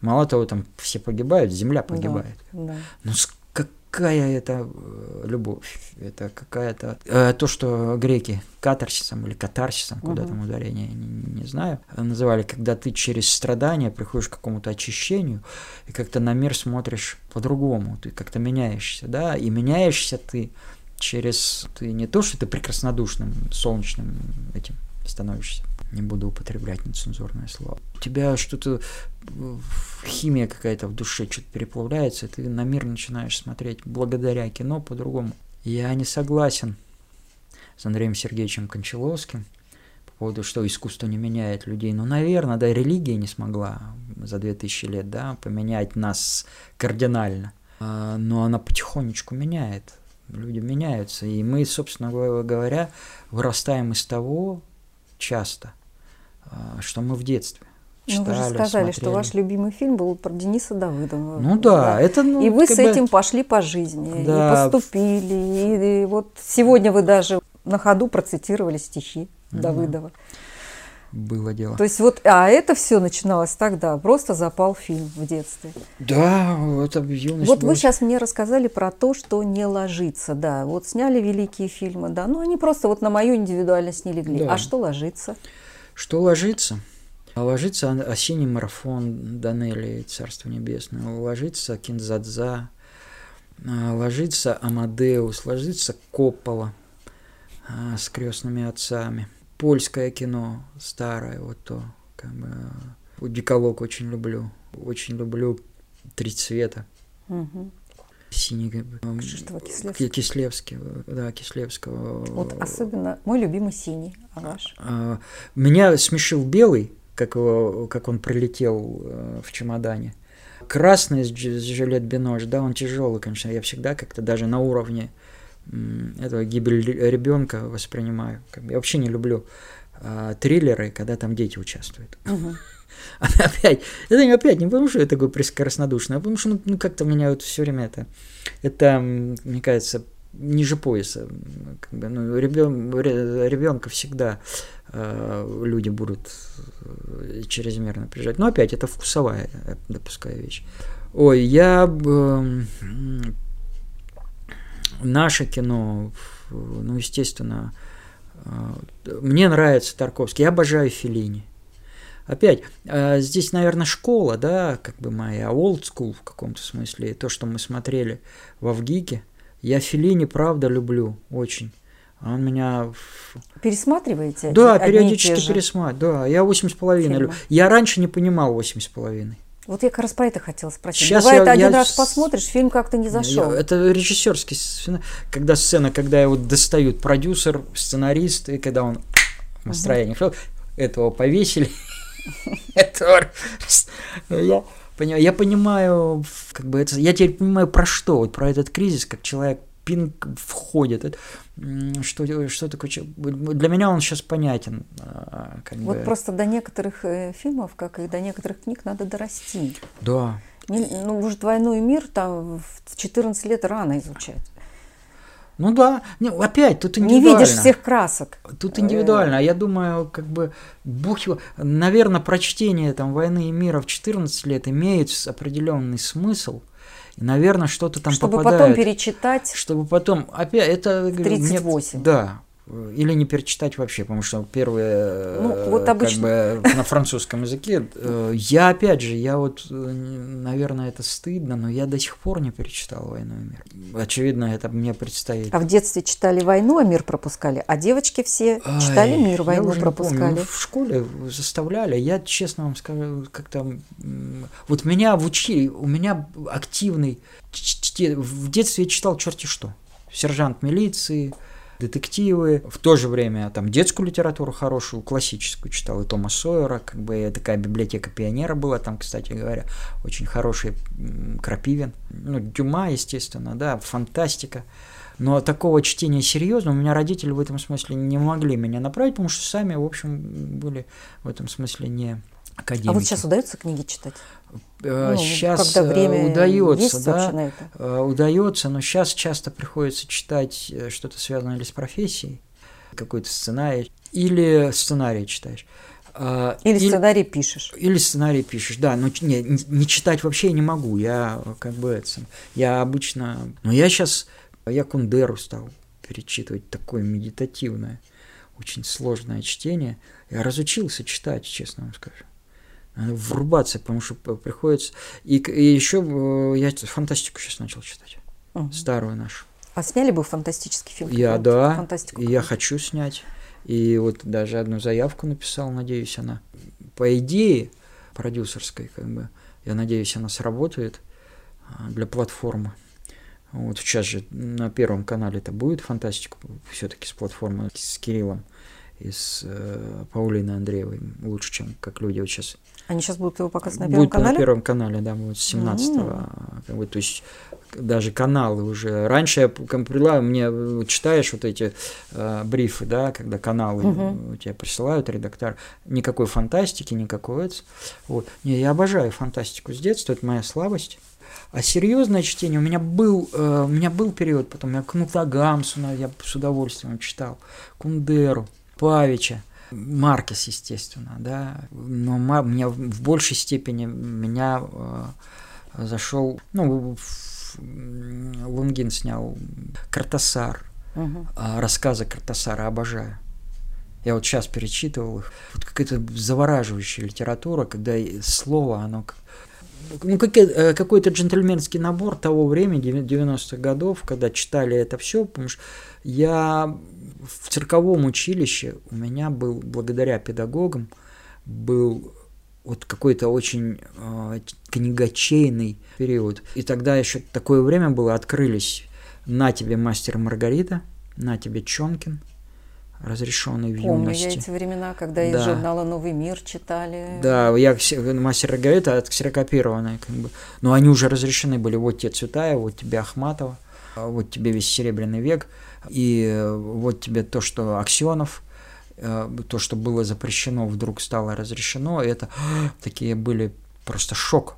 Мало того, там все погибают, земля погибает. Да, да. Но какая это э, любовь, это какая-то... Э, то, что греки катарсисом или катарсисом, куда угу. там ударение, не, не знаю, называли, когда ты через страдания приходишь к какому-то очищению, и как-то на мир смотришь по-другому, ты как-то меняешься, да, и меняешься ты через... Ты не то, что ты прекраснодушным, солнечным этим становишься, не буду употреблять нецензурное слово. У тебя что-то, химия какая-то в душе что-то переплавляется, и ты на мир начинаешь смотреть благодаря кино по-другому. Я не согласен с Андреем Сергеевичем Кончаловским по поводу, что искусство не меняет людей. Ну, наверное, да, религия не смогла за 2000 лет, да, поменять нас кардинально. А, но она потихонечку меняет. Люди меняются. И мы, собственно говоря, вырастаем из того часто, а, что мы в детстве. читали, Ну, вы же сказали, смотрели. что ваш любимый фильм был про Дениса Давыдова. Ну да, это ну, и вы с бы- этим пошли по жизни, Да. и поступили. И, и вот сегодня вы даже на ходу процитировали стихи Мгм. Давыдова. Было дело. То есть вот, а это все начиналось тогда, просто запал фильм в детстве. Да, это юность. Вот была. вы сейчас мне рассказали про то, что не ложится, да. Вот сняли великие фильмы, да, но они просто вот на мою индивидуальность не легли. Да. А что ложится? Что ложится? Ложится осенний марафон Данелли, Царство Небесное, ложится Кинзадза, а, ложится Амадеус, ложится Коппола а, с крестными отцами. Польское кино старое, вот то, как бы, вот Диколог очень люблю, очень люблю Три цвета, Мгм. синий, как бы, м, Кшиштофа Кислевского. Ки- Кислевского, да, Кислевского. Вот особенно мой любимый синий, а ваш? А, Меня смешил белый, как, его, как он прилетел э, в чемодане. Красный с дж- с жилет Бинош, да, он тяжелый, конечно. Я всегда как-то даже на уровне этого гибель ребенка воспринимаю. Я вообще не люблю а, триллеры, когда там дети участвуют. Мгм. Опять, это не опять не потому, что я такой прескоростнодушный, а потому что ну, ну, как-то меня вот все время это, это, мне кажется, ниже пояса. Как бы, ну, ребенка всегда э, люди будут э, чрезмерно прижать. Но опять, это вкусовая, допускаю вещь. Ой, я... м, наше кино, ну, естественно, э, мне нравится Тарковский, я обожаю Феллини. Опять, э, здесь, наверное, школа, да, как бы моя, old school в каком-то смысле, то, что мы смотрели во ВГИКе. Я Феллини, правда, люблю очень. Он меня... в- Пересматриваете? Да, периодически пересматриваю. Да, я восемь с половиной. Я раньше не понимал восемь с половиной. Вот я как раз про это хотела спросить. Щас Бывает, я- один я раз посмотришь, фильм как-то не зашел. Я- Это режиссерский сцена, когда сцена, когда его достают продюсер, сценарист, и когда он в настроении шел, этого повесили. Я понимаю, я понимаю, как бы это, я теперь понимаю про что, вот про этот кризис, как человек пинг входит, что, что такое, для меня он сейчас понятен. а, Как Вот бы. просто до некоторых э, фильмов, как и до некоторых книг, надо дорасти. Да, Не- ну, может, «Войну и мир» там в 14 лет рано изучать. ну да, не, опять, тут Не индивидуально. видишь всех красок. Тут индивидуально. А я думаю, как бы, бог его... Наверное, прочтение там «Войны и мира» в 14 лет имеет определенный смысл. И, наверное, что-то там чтобы попадает. потом перечитать. Чтобы потом... Опять, это... мне- 38. да. Или не перечитать вообще, потому что первые, Ну, э, вот как обычно- бы на французском языке. э, Я, опять же, я вот, э, наверное, это стыдно, но я до сих пор не перечитал «Войну и мир». Очевидно, это мне предстоит. А в детстве читали «Войну», а мир пропускали. А девочки все читали Ай, «Мир», «Войну» помню. пропускали. Ну, в школе заставляли. Я, честно вам скажу, как-то... Вот меня в учили, у меня активный... В детстве я читал черти что. Сержант милиции, детективы. В то же время там детскую литературу хорошую, классическую читал. И Тома Сойера, как бы такая библиотека пионера была там, кстати говоря. Очень хороший Крапивин. Ну, Дюма, естественно, да, фантастика. Но такого чтения серьезно у меня родители в этом смысле не могли меня направить, потому что сами, в общем, были в этом смысле не академики. А вот сейчас удается книги читать? Э, Ну, сейчас когда время удается, да, это? э, удается, но сейчас часто приходится читать э, что-то связанное или с профессией, какой-то сценарий, или сценарий читаешь. А, Или сценарий пишешь? или сценарий пишешь, да, но не, не- читать вообще не могу, я э, как бы это, я обычно, но я сейчас, я Кундеру стал перечитывать, такое медитативное, очень сложное чтение, я разучился читать, честно вам скажу. Надо врубаться, потому что приходится, и, и еще э, я фантастику сейчас начал читать, Мгм. старую нашу. А сняли бы фантастический фильм? Я, да, Фантастику я хочу снять. И вот даже одну заявку написал, надеюсь, она, по идее, продюсерской, как бы, я надеюсь, она сработает а, для платформы. Вот сейчас же на Первом канале это будет фантастика, все-таки с платформы с Кириллом и с э, Паулиной Андреевой лучше, чем как люди вот сейчас. Они сейчас будут его показывать на Первом будет канале? на Первом канале, да, будет с 17-го. Mm. Как бы, то есть даже каналы уже. Раньше я предлагаю, мне э, читаешь вот эти э, брифы, да, когда каналы uh тебе присылают редактор, никакой фантастики, никакой. Вот. Не, я обожаю фантастику с детства, это моя слабость. А серьезное чтение у меня был, э, у меня был период, потом я Кнута Гамсуна я с удовольствием читал, Кундеру, Павича, Маркес, естественно, да, но Ма- меня в большей степени меня э, зашел, ну, в- Лунгин снял Картасар, а, рассказы Картасара обожаю. Я вот сейчас перечитывал их. Вот какая-то завораживающая литература, когда слово, оно ну, какой- э, какой-то джентльменский набор того времени, деви- 90-х годов, когда читали это все, потому что я в цирковом училище, у меня был, благодаря педагогам, был вот какой-то очень э, книгочейный период. И тогда еще такое время было, открылись «На тебе мастер Маргарита», «На тебе Чонкин», разрешенный в Помню юности. я эти времена, когда из Да. журнала «Новый мир» читали. Да, я ксе- мастер Маргарита отксерокопированная, как бы. Но они уже разрешены были. Вот тебе Цветаева, вот тебе Ахматова, а вот тебе весь Серебряный век, и э, вот тебе то, что Аксенов, э, то, что было запрещено, вдруг стало разрешено. И это такие были просто шок.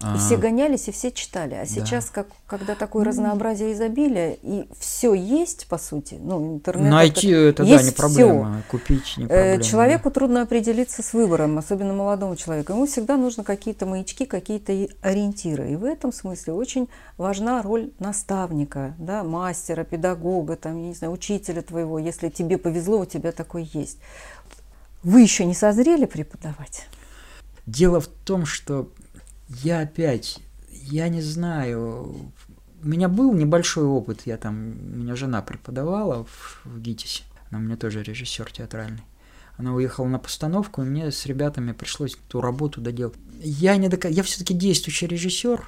И все гонялись, и все читали. А сейчас, как, когда такое разнообразие изобилия, и все есть, по сути, ну, интернет... Найти это, да, есть не всё. проблема, купить не Э, проблема. Человеку трудно определиться с выбором, особенно молодому человеку. Ему всегда нужно какие-то маячки, какие-то ориентиры. И в этом смысле очень важна роль наставника, да, мастера, педагога, там, я не знаю, учителя твоего, если тебе повезло, у тебя такой есть. Вы еще не созрели преподавать? Дело в том, что я опять, я не знаю, у меня был небольшой опыт, я там, у меня жена преподавала в, в ГИТИСе, она у меня тоже режиссер театральный. Она уехала на постановку, и мне с ребятами пришлось ту работу доделать. Я, не дока... я все-таки действующий режиссер,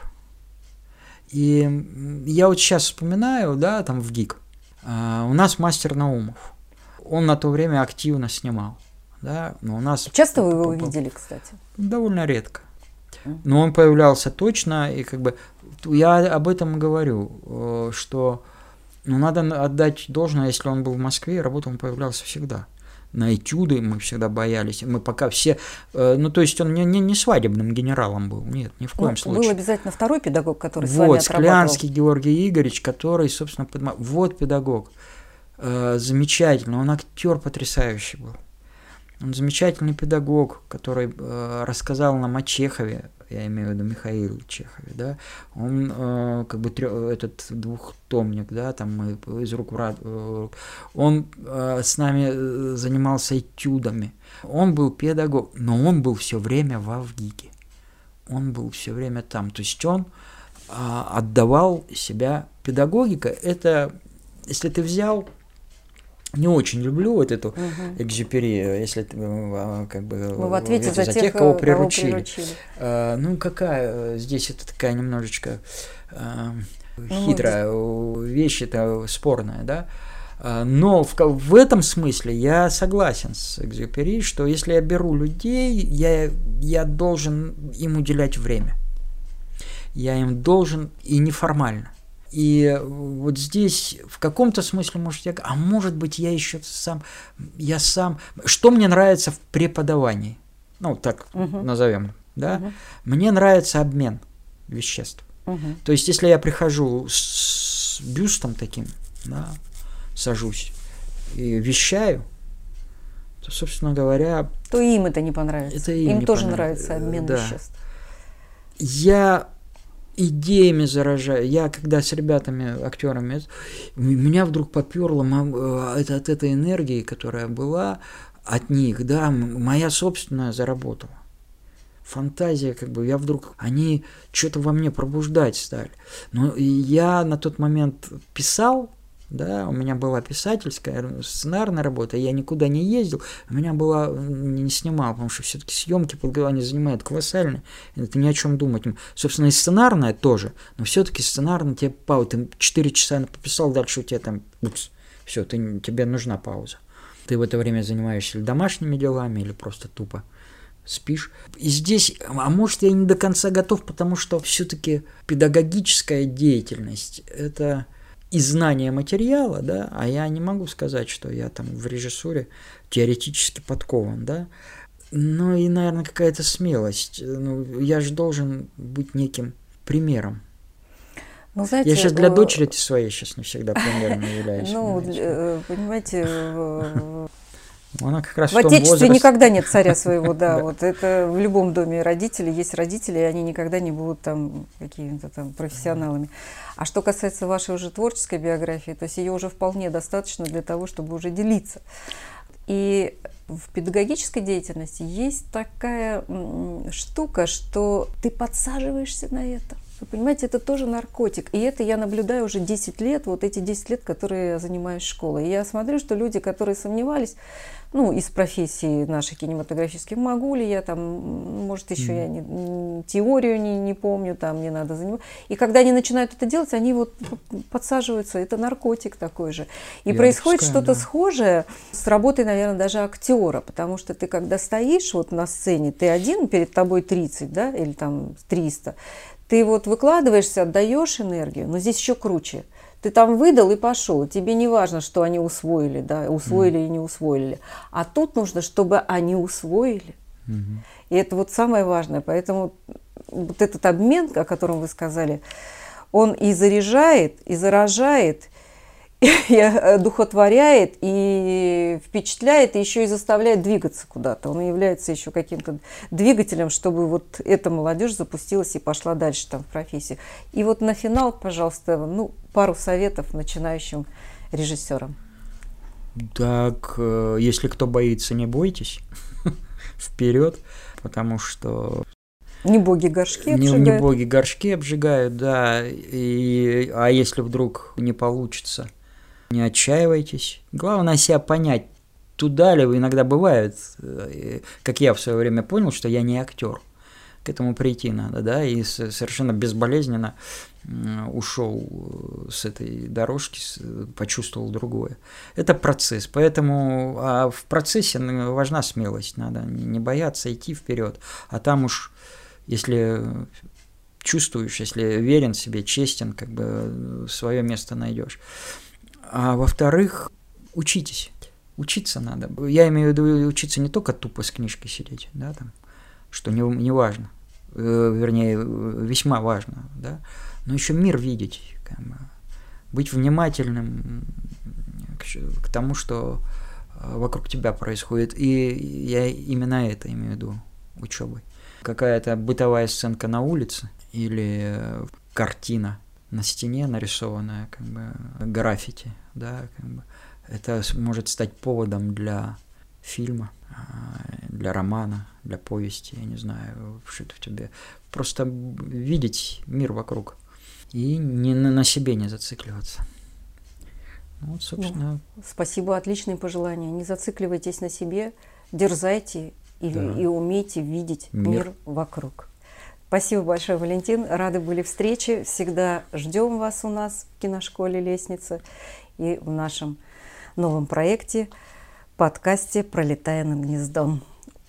и я вот сейчас вспоминаю, да, там в ГИК, а, у нас мастер Наумов, он на то время активно снимал, да, но у нас... Часто вы его видели, кстати? Довольно редко. Но он появлялся точно, и как бы я об этом говорю, э, что ну, надо на- отдать должное, если он был в Москве, и работал, он появлялся всегда. На этюды мы всегда боялись. Мы пока все... э, Ну, то есть он не, не, не свадебным генералом был. Нет, ни в коем Ну, случае. Был обязательно второй педагог, который с вами Вот. Склянский Георгий Игоревич, который, собственно, подма- вот педагог. Э, замечательно, он актер потрясающий был. Он замечательный педагог, который э, рассказал нам о Чехове, я имею в виду Михаил Чехове, да, он э, как бы трё- этот двухтомник, да, там мы из рук в рад- э, он э, с нами э, занимался этюдами, он был педагог, но он был все время в Авгике, он был все время там, то есть он а, отдавал себя педагогика, это если ты взял не очень люблю вот эту Мгм. экзюпери, если э, как бы Мы в ответе эти, за, тех, кого э, приручили. приручили. А, ну, какая э, здесь это такая немножечко а, мы хитрая э, вещь, это спорная, да? А, Но в, в этом смысле я согласен с Экзюпери, что если я беру людей, я, я должен им уделять время. Я им должен и неформально. И вот здесь в каком-то смысле, может, я, а может быть, я еще сам, я сам, что мне нравится в преподавании, ну, так Мгм. назовем, да, Мгм. мне нравится обмен веществ. Мгм. То есть, если я прихожу с бюстом таким, да, сажусь и вещаю, то, собственно говоря, То им это не понравится. Это им не тоже понравится, нравится обмен да. веществ. я идеями заражаю. Я когда с ребятами, актерами, меня вдруг поперло это, от этой энергии, которая была от них, да, моя собственная заработала. Фантазия, как бы, я вдруг, они что-то во мне пробуждать стали. Но и я на тот момент писал, да, у меня была писательская, сценарная работа, я никуда не ездил, у меня была, не снимал, потому что все-таки съемки они занимают колоссально, это ни о чем думать. Собственно, и сценарная тоже, но все-таки сценарная тебе пауза, ты 4 часа написал, дальше у тебя там, все, ты, тебе нужна пауза. ты в это время занимаешься домашними делами, или просто тупо спишь. И здесь, а может, я не до конца готов, потому что все-таки педагогическая деятельность – это и знание материала, да, а я не могу сказать, что я там в режиссуре теоретически подкован, да, ну и, наверное, какая-то смелость. Ну, я же должен быть неким примером. Ну, знаете, я сейчас для дочери своей сейчас не всегда примером являюсь. Ну, э, понимаете, она как раз в, в Отечестве возрасте... никогда нет царя своего, да, Вот это в любом доме родители есть родители, и они никогда не будут там какими-то там профессионалами. А что касается вашей уже творческой биографии, то есть ее уже вполне достаточно для того, чтобы уже делиться. И в педагогической деятельности есть такая штука, что ты подсаживаешься на это. Вы понимаете, это тоже наркотик. И это я наблюдаю уже 10 лет, вот эти 10 лет, которые я занимаюсь школой. И я смотрю, что люди, которые сомневались, ну, из профессии нашей кинематографической, могу ли я там, может, еще mm. я не, теорию не, не помню, там мне надо заниматься. И когда они начинают это делать, они вот подсаживаются, это наркотик такой же. И я происходит что-то да. схожее с работой, наверное, даже актера, потому что ты когда стоишь вот на сцене, ты один, перед тобой 30, да, или там 300, ты вот выкладываешься, отдаешь энергию, но здесь еще круче – ты там выдал и пошел. Тебе не важно, что они усвоили, да, усвоили mm. и не усвоили. А тут нужно, чтобы они усвоили. Mm-hmm. И это вот самое важное. Поэтому вот этот обмен, о котором вы сказали, он и заряжает, и заражает, духотворяет и впечатляет, и еще и заставляет двигаться куда-то. Он является еще каким-то двигателем, чтобы вот эта молодежь запустилась и пошла дальше там в профессии. И вот на финал, пожалуйста, ну, пару советов начинающим режиссерам. Так, э, если кто боится, не бойтесь. Вперед, потому что не боги горшки обжигают. Не, не боги горшки обжигают, да. И, а если вдруг не получится – не отчаивайтесь. Главное себя понять, туда ли вы иногда бывает, э, как я в свое время понял, что я не актер. К этому прийти надо, да, и совершенно безболезненно ушел э, с этой дорожки, почувствовал другое. Это процесс, поэтому а в процессе важна смелость, надо не бояться идти вперед, а там уж, если чувствуешь, если верен себе, честен, как бы свое место найдешь. А во-вторых, учитесь. Учиться надо. Я имею в виду учиться не только тупо с книжкой сидеть, да, там, что не, не важно, э, вернее, весьма важно, да, но еще мир видеть, как бы, быть внимательным к, к тому, что э, вокруг тебя происходит. И я именно это имею в виду учебой. Какая-то бытовая сценка на улице или картина – на стене нарисованное как бы граффити, да, как бы, это может стать поводом для фильма, а, для романа, для повести, я не знаю, что это в тебе. Просто видеть мир вокруг и не на себе не зацикливаться. Ну, вот, собственно. Ну, спасибо, отличные пожелания. Не зацикливайтесь на себе, дерзайте и, да. и умейте видеть мир, мир вокруг. Спасибо большое, Валентин. Рады были встрече. Всегда ждем вас у нас в киношколе «Лестница» и в нашем новом проекте, подкасте «Пролетая над гнездом».